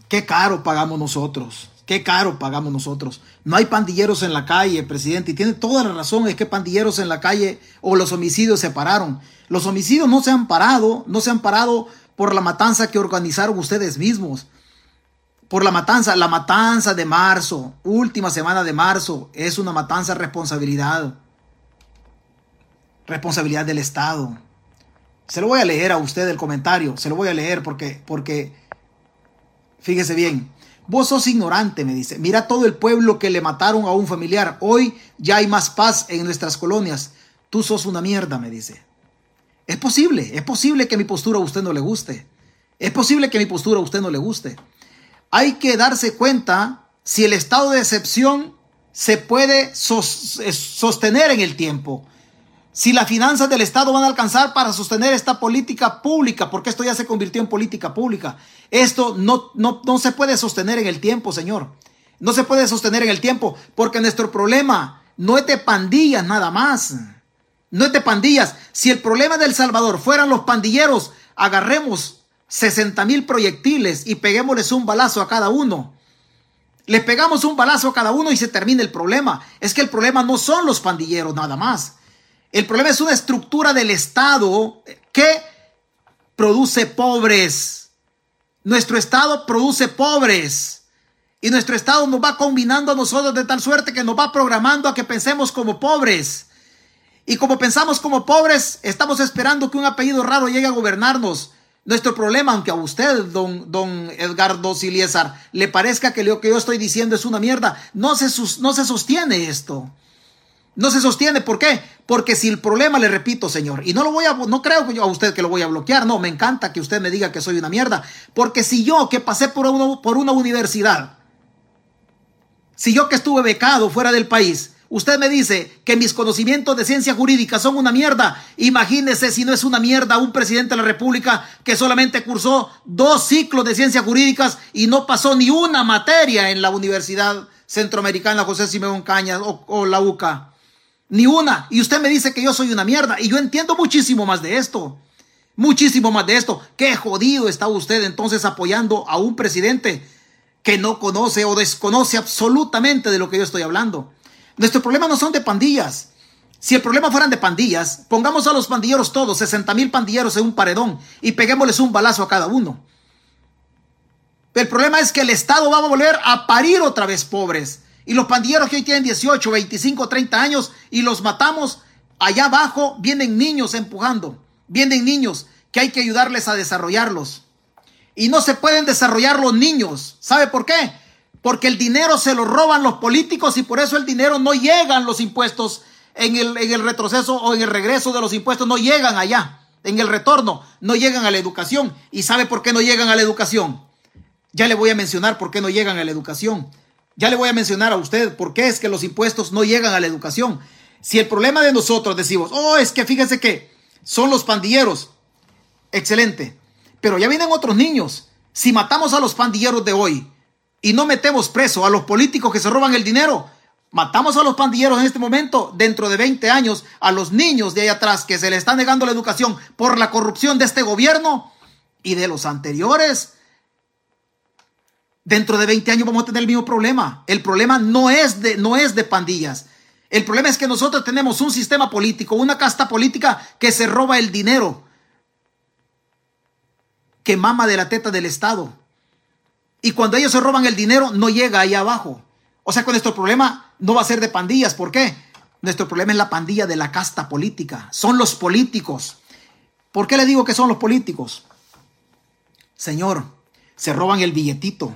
Qué caro pagamos nosotros. Qué caro pagamos nosotros. No hay pandilleros en la calle, presidente. Y tiene toda la razón. Es que pandilleros en la calle o los homicidios se pararon. Los homicidios no se han parado. No se han parado por la matanza que organizaron ustedes mismos. Por la matanza. La matanza de marzo. Última semana de marzo. Es una matanza responsabilidad responsabilidad del Estado. Se lo voy a leer a usted el comentario, se lo voy a leer porque, porque, fíjese bien, vos sos ignorante, me dice, mira todo el pueblo que le mataron a un familiar, hoy ya hay más paz en nuestras colonias, tú sos una mierda, me dice. Es posible, es posible que mi postura a usted no le guste, es posible que mi postura a usted no le guste. Hay que darse cuenta si el estado de excepción se puede sostener en el tiempo si las finanzas del Estado van a alcanzar para sostener esta política pública, porque esto ya se convirtió en política pública. Esto no, no, no se puede sostener en el tiempo, Señor. No se puede sostener en el tiempo, porque nuestro problema no es de pandillas nada más. No es de pandillas. Si el problema del Salvador fueran los pandilleros, agarremos 60 mil proyectiles y peguémosles un balazo a cada uno. Le pegamos un balazo a cada uno y se termina el problema. Es que el problema no son los pandilleros nada más. El problema es una estructura del Estado que produce pobres. Nuestro Estado produce pobres. Y nuestro Estado nos va combinando a nosotros de tal suerte que nos va programando a que pensemos como pobres. Y como pensamos como pobres, estamos esperando que un apellido raro llegue a gobernarnos. Nuestro problema, aunque a usted, don, don Edgardo Siliesar, le parezca que lo que yo estoy diciendo es una mierda, no se, no se sostiene esto. No se sostiene, ¿por qué? Porque si el problema, le repito, señor, y no lo voy a, no creo yo a usted que lo voy a bloquear, no, me encanta que usted me diga que soy una mierda, porque si yo que pasé por, uno, por una universidad, si yo que estuve becado fuera del país, usted me dice que mis conocimientos de ciencia jurídica son una mierda, imagínese si no es una mierda un presidente de la República que solamente cursó dos ciclos de ciencias jurídicas y no pasó ni una materia en la Universidad Centroamericana José Simeón Cañas o, o la UCA. Ni una. Y usted me dice que yo soy una mierda. Y yo entiendo muchísimo más de esto. Muchísimo más de esto. Qué jodido está usted entonces apoyando a un presidente que no conoce o desconoce absolutamente de lo que yo estoy hablando. Nuestro problema no son de pandillas. Si el problema fueran de pandillas, pongamos a los pandilleros todos, 60 mil pandilleros en un paredón y peguémosles un balazo a cada uno. El problema es que el Estado va a volver a parir otra vez pobres. Y los pandilleros que hoy tienen 18, 25, 30 años y los matamos, allá abajo vienen niños empujando, vienen niños que hay que ayudarles a desarrollarlos. Y no se pueden desarrollar los niños. ¿Sabe por qué? Porque el dinero se lo roban los políticos y por eso el dinero no llegan los impuestos en el, en el retroceso o en el regreso de los impuestos, no llegan allá. En el retorno no llegan a la educación. ¿Y sabe por qué no llegan a la educación? Ya le voy a mencionar por qué no llegan a la educación ya le voy a mencionar a usted por qué es que los impuestos no llegan a la educación. Si el problema de nosotros decimos, oh, es que fíjese que son los pandilleros, excelente, pero ya vienen otros niños. Si matamos a los pandilleros de hoy y no metemos preso a los políticos que se roban el dinero, matamos a los pandilleros en este momento, dentro de 20 años, a los niños de ahí atrás que se les está negando la educación por la corrupción de este gobierno y de los anteriores dentro de 20 años vamos a tener el mismo problema. El problema no es de, no es de pandillas. El problema es que nosotros tenemos un sistema político, una casta política que se roba el dinero, que mama de la teta del Estado. Y cuando ellos se roban el dinero, no llega ahí abajo. O sea que nuestro problema no va a ser de pandillas. ¿Por qué? Nuestro problema es la pandilla de la casta política. Son los políticos. ¿Por qué le digo que son los políticos? Señor, se roban el billetito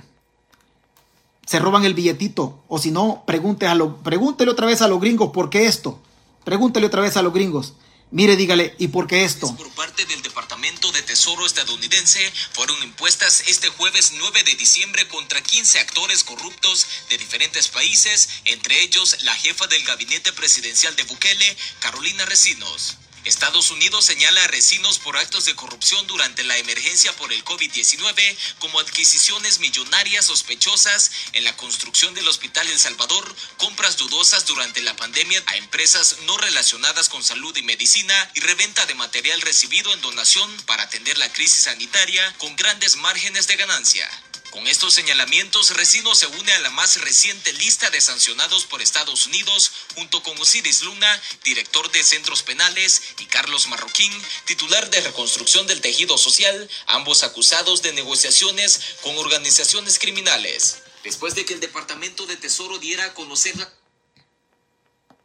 se roban el billetito. O si no, pregúntele, a lo, pregúntele otra vez a los gringos por qué esto. Pregúntele otra vez a los gringos. Mire, dígale, ¿y por qué esto? Por parte del Departamento de Tesoro estadounidense, fueron impuestas este jueves 9 de diciembre contra 15 actores corruptos de diferentes países, entre ellos la jefa del gabinete presidencial de Bukele, Carolina Recinos. Estados Unidos señala a Recinos por actos de corrupción durante la emergencia por el COVID-19 como adquisiciones millonarias sospechosas en la construcción del Hospital El Salvador, compras dudosas durante la pandemia a empresas no relacionadas con salud y medicina y reventa de material recibido en donación para atender la crisis sanitaria con grandes márgenes de ganancia. Con estos señalamientos, Resino se une a la más reciente lista de sancionados por Estados Unidos, junto con Osiris Luna, director de centros penales, y Carlos Marroquín, titular de reconstrucción del tejido social, ambos acusados de negociaciones con organizaciones criminales. Después de que el Departamento de Tesoro diera a conocer la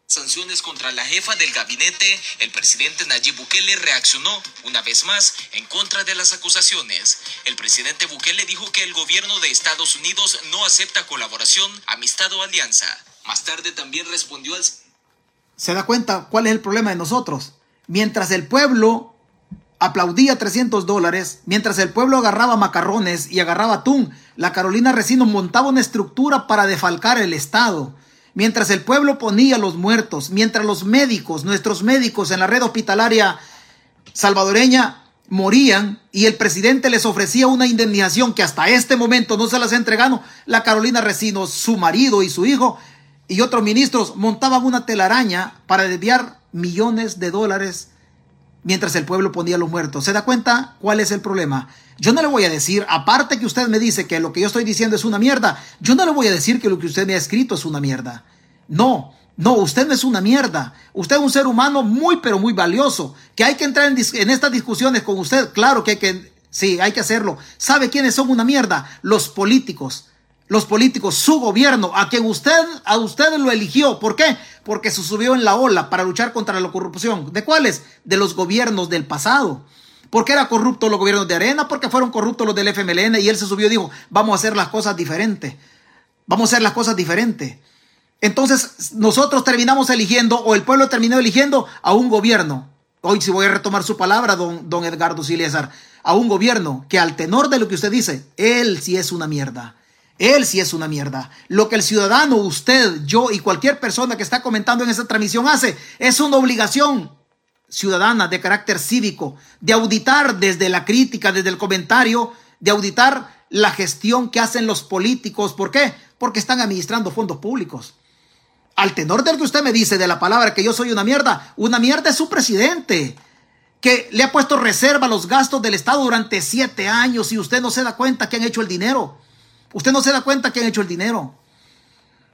sanciones contra la jefa del gabinete, el presidente Nayib Bukele reaccionó una vez más en contra de las acusaciones. El presidente Bukele dijo que el gobierno de Estados Unidos no acepta colaboración, amistad o alianza. Más tarde también respondió al... ¿Se da cuenta cuál es el problema de nosotros? Mientras el pueblo aplaudía 300 dólares, mientras el pueblo agarraba macarrones y agarraba atún, la Carolina Resino montaba una estructura para defalcar el Estado mientras el pueblo ponía los muertos, mientras los médicos, nuestros médicos en la red hospitalaria salvadoreña morían y el presidente les ofrecía una indemnización que hasta este momento no se las ha entregado, la Carolina Recinos, su marido y su hijo y otros ministros montaban una telaraña para desviar millones de dólares mientras el pueblo ponía los muertos. ¿Se da cuenta cuál es el problema? Yo no le voy a decir, aparte que usted me dice que lo que yo estoy diciendo es una mierda, yo no le voy a decir que lo que usted me ha escrito es una mierda. No, no, usted no es una mierda. Usted es un ser humano muy, pero muy valioso. Que hay que entrar en, estas discusiones con usted. Claro que hay que, sí, hay que hacerlo. ¿Sabe quiénes son una mierda? Los políticos. los políticos, su gobierno, a quien usted, a usted lo eligió. ¿Por qué? Porque se subió en la ola para luchar contra la corrupción. ¿De cuáles? De los gobiernos del pasado. ¿Por qué era corrupto los gobiernos de Arena? Porque fueron corruptos los del FMLN y él se subió y dijo, vamos a hacer las cosas diferentes. Vamos a hacer las cosas diferentes. Entonces nosotros terminamos eligiendo, o el pueblo terminó eligiendo a un gobierno. Hoy si voy a retomar su palabra, don, don Edgardo Silésar, a un gobierno que al tenor de lo que usted dice, él sí es una mierda. Él sí es una mierda. Lo que el ciudadano, usted, yo y cualquier persona que está comentando en esta transmisión hace es una obligación ciudadana de carácter cívico de auditar desde la crítica, desde el comentario, de auditar la gestión que hacen los políticos. ¿Por qué? Porque están administrando fondos públicos. Al tenor del que usted me dice de la palabra que yo soy una mierda, una mierda es su presidente, que le ha puesto reserva a los gastos del Estado durante siete años y usted no se da cuenta que han hecho el dinero. Usted no se da cuenta que han hecho el dinero.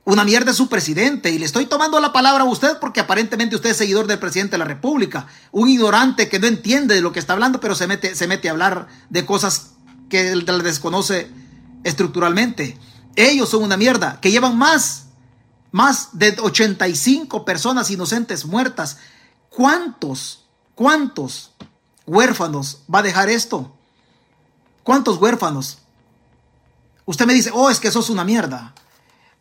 Una mierda es su presidente y le estoy tomando la palabra a usted porque aparentemente usted es seguidor del presidente de la República. Un ignorante que no entiende de lo que está hablando pero se mete, se mete a hablar de cosas que él desconoce estructuralmente. Ellos son una mierda que llevan más, más de 85 personas inocentes muertas. ¿Cuántos, cuántos huérfanos va a dejar esto? ¿Cuántos huérfanos? Usted me dice, oh, es que sos una mierda.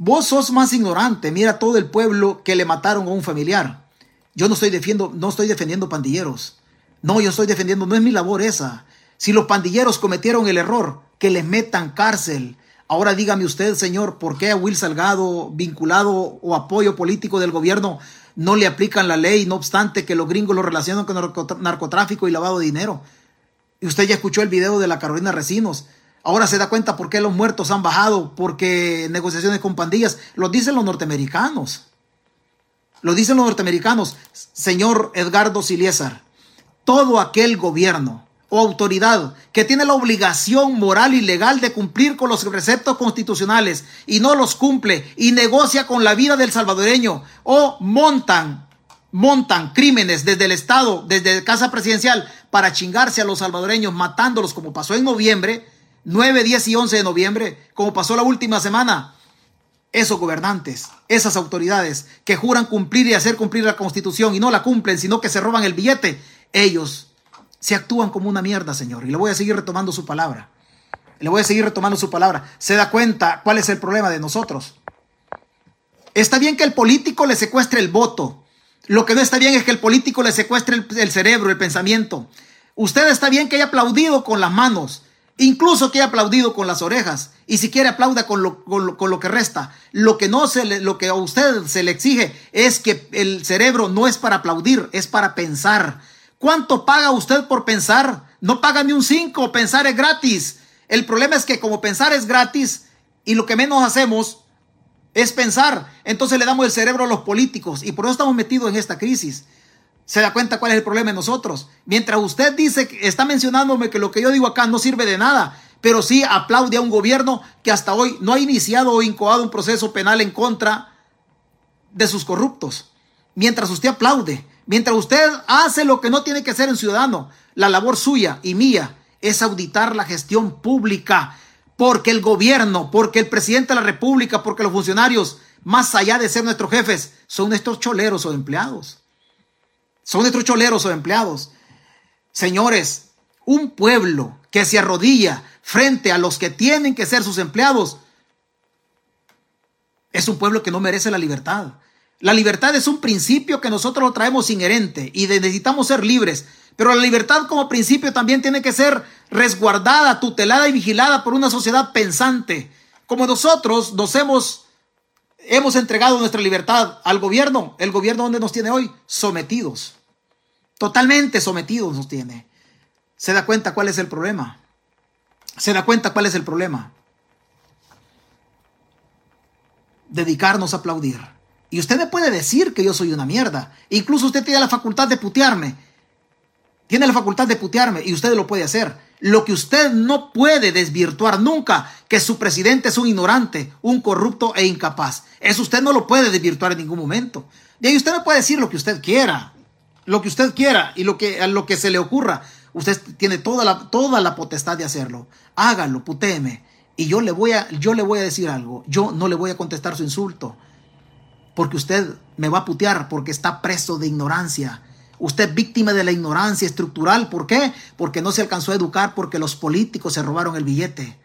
Vos sos más ignorante. Mira todo el pueblo que le mataron a un familiar. Yo no estoy defendiendo, no estoy defendiendo pandilleros. No, yo estoy defendiendo, no es mi labor esa. Si los pandilleros cometieron el error, que les metan cárcel. Ahora dígame usted, señor, ¿por qué a Will Salgado, vinculado o apoyo político del gobierno, no le aplican la ley, no obstante que los gringos lo relacionan con narcotráfico y lavado de dinero? Y usted ya escuchó el video de la Carolina Recinos. Ahora se da cuenta por qué los muertos han bajado, porque negociaciones con pandillas, lo dicen los norteamericanos. Lo dicen los norteamericanos, señor Edgardo Siliesar. Todo aquel gobierno o autoridad que tiene la obligación moral y legal de cumplir con los preceptos constitucionales y no los cumple y negocia con la vida del salvadoreño o montan montan crímenes desde el Estado, desde Casa Presidencial, para chingarse a los salvadoreños, matándolos como pasó en noviembre, 9, 10 y 11 de noviembre, como pasó la última semana, esos gobernantes, esas autoridades que juran cumplir y hacer cumplir la constitución y no la cumplen, sino que se roban el billete, ellos se actúan como una mierda, Señor. Y le voy a seguir retomando su palabra. Le voy a seguir retomando su palabra. Se da cuenta cuál es el problema de nosotros. Está bien que el político le secuestre el voto. Lo que no está bien es que el político le secuestre el, el cerebro, el pensamiento. Usted está bien que haya aplaudido con las manos, Incluso que ha aplaudido con las orejas. Y si quiere aplauda con lo, con lo, que resta. Lo que, no se le, lo que a usted se le exige es que el cerebro no es para aplaudir, es para pensar. ¿Cuánto paga usted por pensar? No paga ni un 5, pensar es gratis. El problema es que como pensar es gratis y lo que menos hacemos es pensar, entonces le damos el cerebro a los políticos y por eso estamos metidos en esta crisis se da cuenta cuál es el problema de nosotros. Mientras usted dice, está mencionándome que lo que yo digo acá no sirve de nada, pero sí aplaude a un gobierno que hasta hoy no ha iniciado o incoado un proceso penal en contra de sus corruptos. Mientras usted aplaude, mientras usted hace lo que no tiene que hacer en ciudadano, la labor suya y mía es auditar la gestión pública, porque el gobierno, porque el presidente de la República, porque los funcionarios, más allá de ser nuestros jefes, son nuestros choleros o empleados. Son nuestros choleros o empleados. Señores, un pueblo que se arrodilla frente a los que tienen que ser sus empleados es un pueblo que no merece la libertad. La libertad es un principio que nosotros lo traemos inherente y necesitamos ser libres. Pero la libertad como principio también tiene que ser resguardada, tutelada y vigilada por una sociedad pensante. Como nosotros nos hemos, hemos entregado nuestra libertad al gobierno, el gobierno donde nos tiene hoy, sometidos. Totalmente sometidos nos tiene. Se da cuenta cuál es el problema. Se da cuenta cuál es el problema. Dedicarnos a aplaudir. Y usted me puede decir que yo soy una mierda. Incluso usted tiene la facultad de putearme. Tiene la facultad de putearme y usted lo puede hacer. Lo que usted no puede desvirtuar nunca, que su presidente es un ignorante, un corrupto e incapaz. Eso usted no lo puede desvirtuar en ningún momento. Y ahí usted me puede decir lo que usted quiera lo que usted quiera y lo que, a lo que se le ocurra. Usted tiene toda la, toda la potestad de hacerlo. Hágalo, putéeme. Y yo le voy a, yo le voy a decir algo. Yo no le voy a contestar su insulto. Porque usted me va a putear porque está preso de ignorancia. Usted víctima de la ignorancia estructural. ¿Por qué? Porque no se alcanzó a educar porque los políticos se robaron el billete.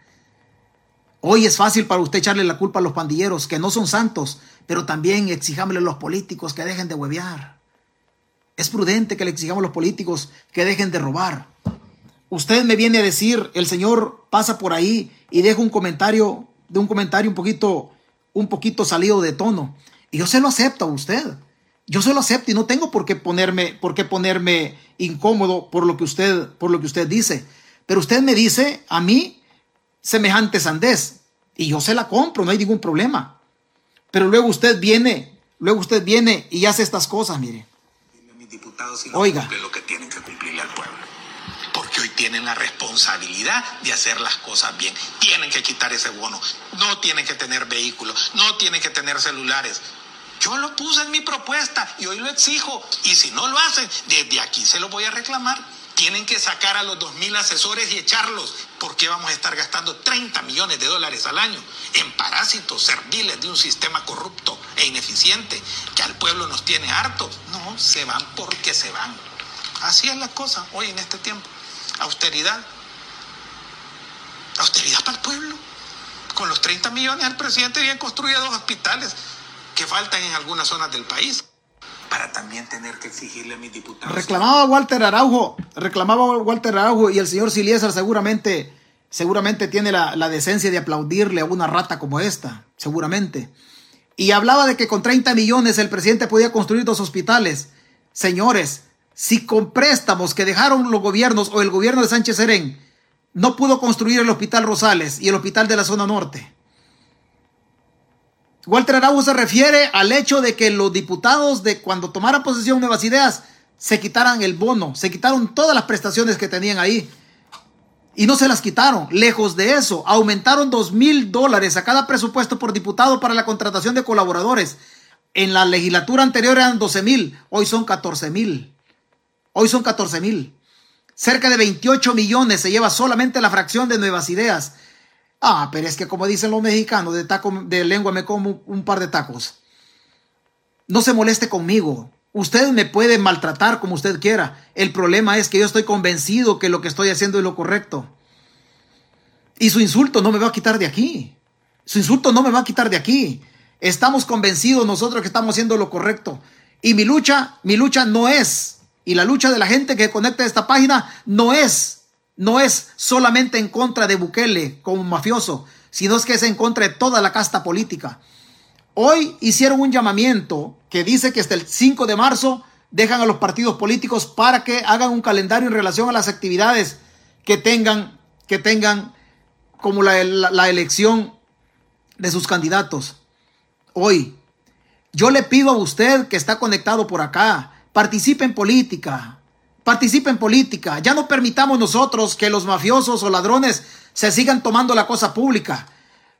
Hoy es fácil para usted echarle la culpa a los pandilleros, que no son santos, pero también exijámosle a los políticos que dejen de huevear. Es prudente que le exijamos a los políticos que dejen de robar. Usted me viene a decir, el Señor pasa por ahí y deja un comentario, de un comentario un poquito, un poquito salido de tono. Y yo se lo acepto a usted. Yo se lo acepto y no tengo por qué ponerme, por qué ponerme incómodo por lo que usted, por lo que usted dice. Pero usted me dice a mí semejante sandez y yo se la compro, no hay ningún problema. Pero luego usted viene, luego usted viene y hace estas cosas, mire. Mis diputados y no Oiga. lo que tienen que cumplirle al pueblo. Porque hoy tienen la responsabilidad de hacer las cosas bien. Tienen que quitar ese bono. No tienen que tener vehículos. No tienen que tener celulares. Yo lo puse en mi propuesta y hoy lo exijo. Y si no lo hacen, desde aquí se lo voy a reclamar. Tienen que sacar a los 2.000 asesores y echarlos. ¿Por qué vamos a estar gastando 30 millones de dólares al año en parásitos serviles de un sistema corrupto e ineficiente que al pueblo nos tiene harto? No, se van porque se van. Así es la cosa hoy en este tiempo. Austeridad. Austeridad para el pueblo. Con los 30 millones el presidente bien construye dos hospitales que faltan en algunas zonas del país para también tener que exigirle a mis diputados. Reclamaba Walter Araujo, reclamaba Walter Araujo y el señor Siliesar seguramente, seguramente tiene la, la decencia de aplaudirle a una rata como esta, seguramente. Y hablaba de que con 30 millones el presidente podía construir dos hospitales. Señores, si con préstamos que dejaron los gobiernos o el gobierno de Sánchez Serén no pudo construir el hospital Rosales y el hospital de la zona norte, Walter Araujo se refiere al hecho de que los diputados de cuando tomaran posesión Nuevas Ideas se quitaran el bono, se quitaron todas las prestaciones que tenían ahí. Y no se las quitaron. Lejos de eso, aumentaron dos mil dólares a cada presupuesto por diputado para la contratación de colaboradores. En la legislatura anterior eran 12 mil, hoy son 14 mil. Hoy son 14 mil. Cerca de 28 millones se lleva solamente la fracción de Nuevas Ideas. Ah, pero es que como dicen los mexicanos, de, taco, de lengua me como un par de tacos. No se moleste conmigo. Usted me puede maltratar como usted quiera. El problema es que yo estoy convencido que lo que estoy haciendo es lo correcto. Y su insulto no me va a quitar de aquí. Su insulto no me va a quitar de aquí. Estamos convencidos nosotros que estamos haciendo lo correcto. Y mi lucha, mi lucha no es, y la lucha de la gente que conecta esta página no es no es solamente en contra de Bukele como mafioso, sino es que es en contra de toda la casta política. Hoy hicieron un llamamiento que dice que hasta el 5 de marzo dejan a los partidos políticos para que hagan un calendario en relación a las actividades que tengan, que tengan como la, la elección de sus candidatos. Hoy, yo le pido a usted que está conectado por acá, participe en política, Participe en política. Ya no permitamos nosotros que los mafiosos o ladrones se sigan tomando la cosa pública.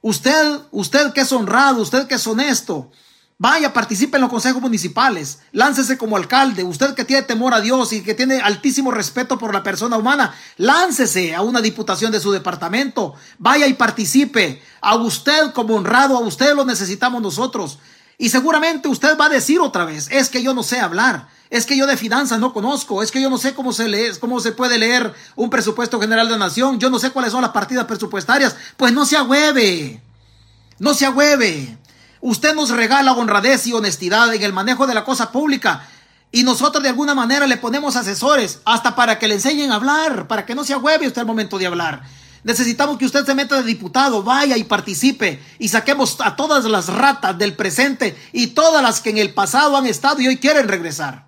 Usted, usted que es honrado, usted que es honesto, vaya, participe en los consejos municipales, láncese como alcalde, usted que tiene temor a Dios y que tiene altísimo respeto por la persona humana, láncese a una diputación de su departamento, vaya y participe. A usted como honrado, a usted lo necesitamos nosotros. Y seguramente usted va a decir otra vez, es que yo no sé hablar. Es que yo de finanzas no conozco, es que yo no sé cómo se lee, cómo se puede leer un presupuesto general de la nación, yo no sé cuáles son las partidas presupuestarias. Pues no se agüeve, no se agüeve. Usted nos regala honradez y honestidad en el manejo de la cosa pública y nosotros de alguna manera le ponemos asesores hasta para que le enseñen a hablar, para que no se agüeve usted al momento de hablar. Necesitamos que usted se meta de diputado, vaya y participe y saquemos a todas las ratas del presente y todas las que en el pasado han estado y hoy quieren regresar.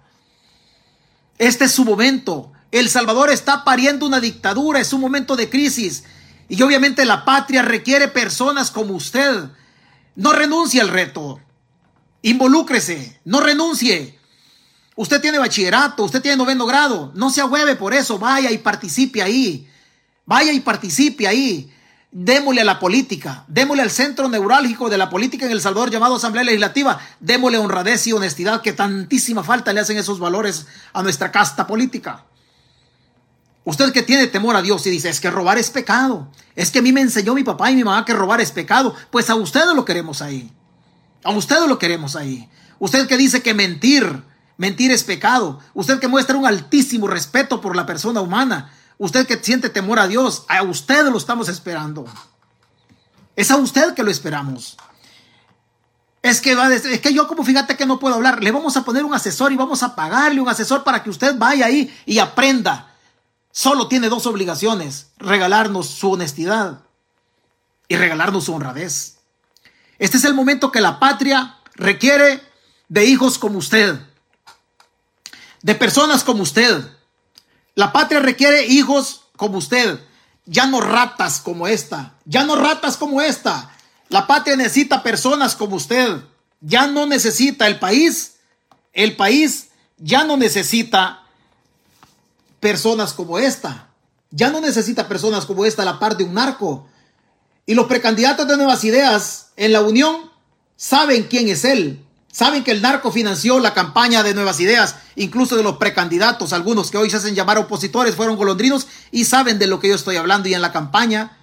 Este es su momento. El Salvador está pariendo una dictadura, es un momento de crisis. Y obviamente la patria requiere personas como usted. No renuncie al reto. Involúcrese, no renuncie. Usted tiene bachillerato, usted tiene noveno grado. No se ahueve por eso, vaya y participe ahí. Vaya y participe ahí démosle a la política, démosle al centro neurálgico de la política en El Salvador llamado Asamblea Legislativa, démosle honradez y honestidad que tantísima falta le hacen esos valores a nuestra casta política. Usted que tiene temor a Dios y dice, es que robar es pecado. Es que a mí me enseñó mi papá y mi mamá que robar es pecado. Pues a ustedes lo queremos ahí. A ustedes lo queremos ahí. Usted que dice que mentir, mentir es pecado. Usted que muestra un altísimo respeto por la persona humana. Usted que siente temor a Dios, a usted lo estamos esperando. Es a usted que lo esperamos. Es que, va es que yo como fíjate que no puedo hablar, le vamos a poner un asesor y vamos a pagarle un asesor para que usted vaya ahí y aprenda solo tiene dos obligaciones, regalarnos su honestidad y regalarnos su honradez. Este es el momento que la patria requiere de hijos como usted, de personas como usted. La patria requiere hijos como usted, ya no ratas como esta, ya no ratas como esta. La patria necesita personas como usted, ya no necesita el país, el país ya no necesita personas como esta. Ya no necesita personas como esta a la par de un narco. Y los precandidatos de nuevas ideas en la Unión saben quién es él. Saben que el narco financió la campaña de nuevas ideas, incluso de los precandidatos, algunos que hoy se hacen llamar opositores fueron golondrinos y saben de lo que yo estoy hablando y en la campaña,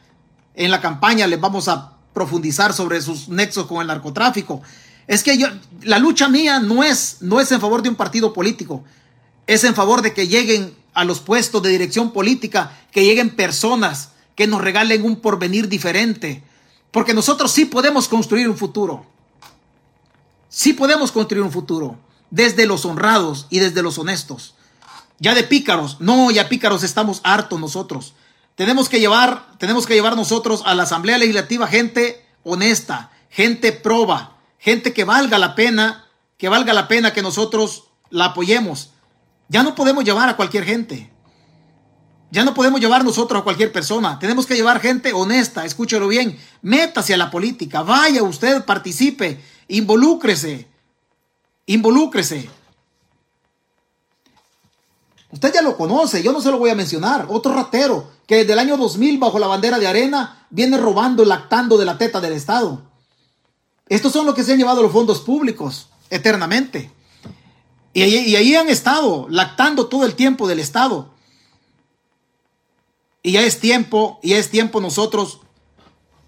en la campaña les vamos a profundizar sobre sus nexos con el narcotráfico. Es que yo, la lucha mía no es, no es en favor de un partido político, es en favor de que lleguen a los puestos de dirección política, que lleguen personas que nos regalen un porvenir diferente, porque nosotros sí podemos construir un futuro. Sí podemos construir un futuro desde los honrados y desde los honestos. Ya de pícaros, no, ya pícaros estamos hartos nosotros. Tenemos que llevar, tenemos que llevar nosotros a la Asamblea Legislativa gente honesta, gente proba, gente que valga la pena, que valga la pena que nosotros la apoyemos. Ya no podemos llevar a cualquier gente. Ya no podemos llevar nosotros a cualquier persona. Tenemos que llevar gente honesta, escúchelo bien. Métase a la política, vaya usted, participe, involúcrese. Involúcrese. Usted ya lo conoce, yo no se lo voy a mencionar. Otro ratero que desde el año 2000 bajo la bandera de arena viene robando, lactando de la teta del Estado. Estos son los que se han llevado los fondos públicos eternamente. Y ahí, han estado lactando todo el tiempo del Estado. Y ya es tiempo, y es tiempo nosotros,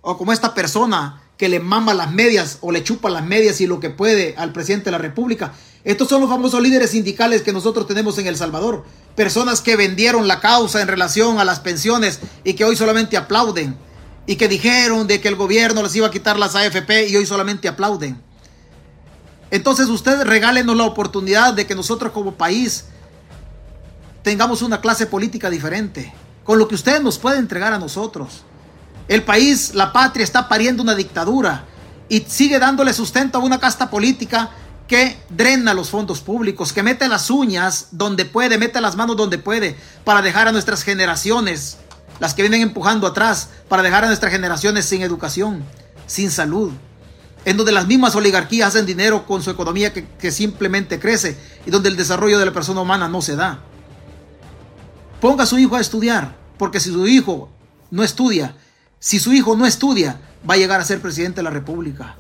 o como esta persona que le mama las medias o le chupa las medias y lo que puede al presidente de la República. Estos son los famosos líderes sindicales que nosotros tenemos en El Salvador. Personas que vendieron la causa en relación a las pensiones y que hoy solamente aplauden. Y que dijeron de que el gobierno les iba a quitar las AFP y hoy solamente aplauden. Entonces usted regálenos la oportunidad de que nosotros como país tengamos una clase política diferente, con lo que usted nos puede entregar a nosotros. El país, la patria está pariendo una dictadura y sigue dándole sustento a una casta política que drena los fondos públicos, que mete las uñas donde puede, mete las manos donde puede, para dejar a nuestras generaciones, las que vienen empujando atrás, para dejar a nuestras generaciones sin educación, sin salud, en donde las mismas oligarquías hacen dinero con su economía que, simplemente crece y donde el desarrollo de la persona humana no se da. Ponga a su hijo a estudiar, porque si su hijo no estudia, si su hijo no estudia, va a llegar a ser presidente de la República.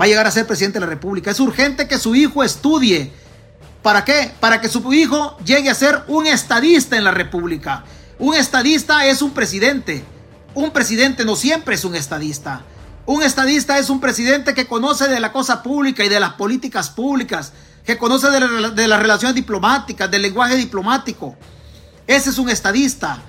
Va a llegar a ser presidente de la República. Es urgente que su hijo estudie. ¿Para qué? Para que su hijo llegue a ser un estadista en la República. Un estadista es un presidente. Un presidente no siempre es un estadista. Un estadista es un presidente que conoce de la cosa pública y de las políticas públicas, que conoce de, las relaciones diplomáticas, del lenguaje diplomático. Ese es un estadista.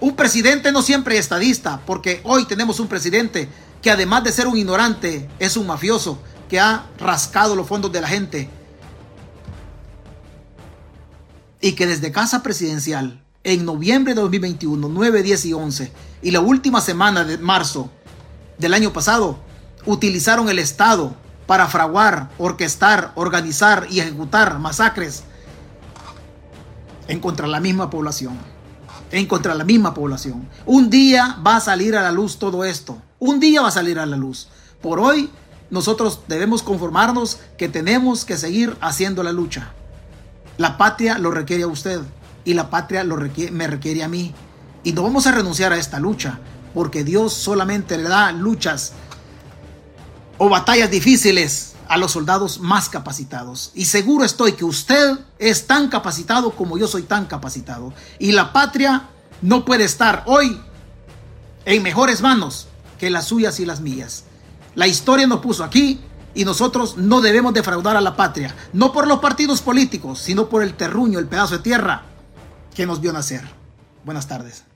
Un presidente no siempre es estadista, porque hoy tenemos un presidente que además de ser un ignorante, es un mafioso que ha rascado los fondos de la gente. Y que desde Casa Presidencial, en noviembre de 2021, 9, 10 y 11, y la última semana de marzo, del año pasado utilizaron el Estado para fraguar, orquestar, organizar y ejecutar masacres en contra la misma población. En contra la misma población. Un día va a salir a la luz todo esto. Un día va a salir a la luz. Por hoy nosotros debemos conformarnos que tenemos que seguir haciendo la lucha. La patria lo requiere a usted y la patria lo me requiere a mí. Y no vamos a renunciar a esta lucha porque Dios solamente le da luchas o batallas difíciles a los soldados más capacitados. Y seguro estoy que usted es tan capacitado como yo soy tan capacitado. Y la patria no puede estar hoy en mejores manos que las suyas y las mías. La historia nos puso aquí y nosotros no debemos defraudar a la patria, no por los partidos políticos, sino por el terruño, el pedazo de tierra que nos vio nacer. Buenas tardes.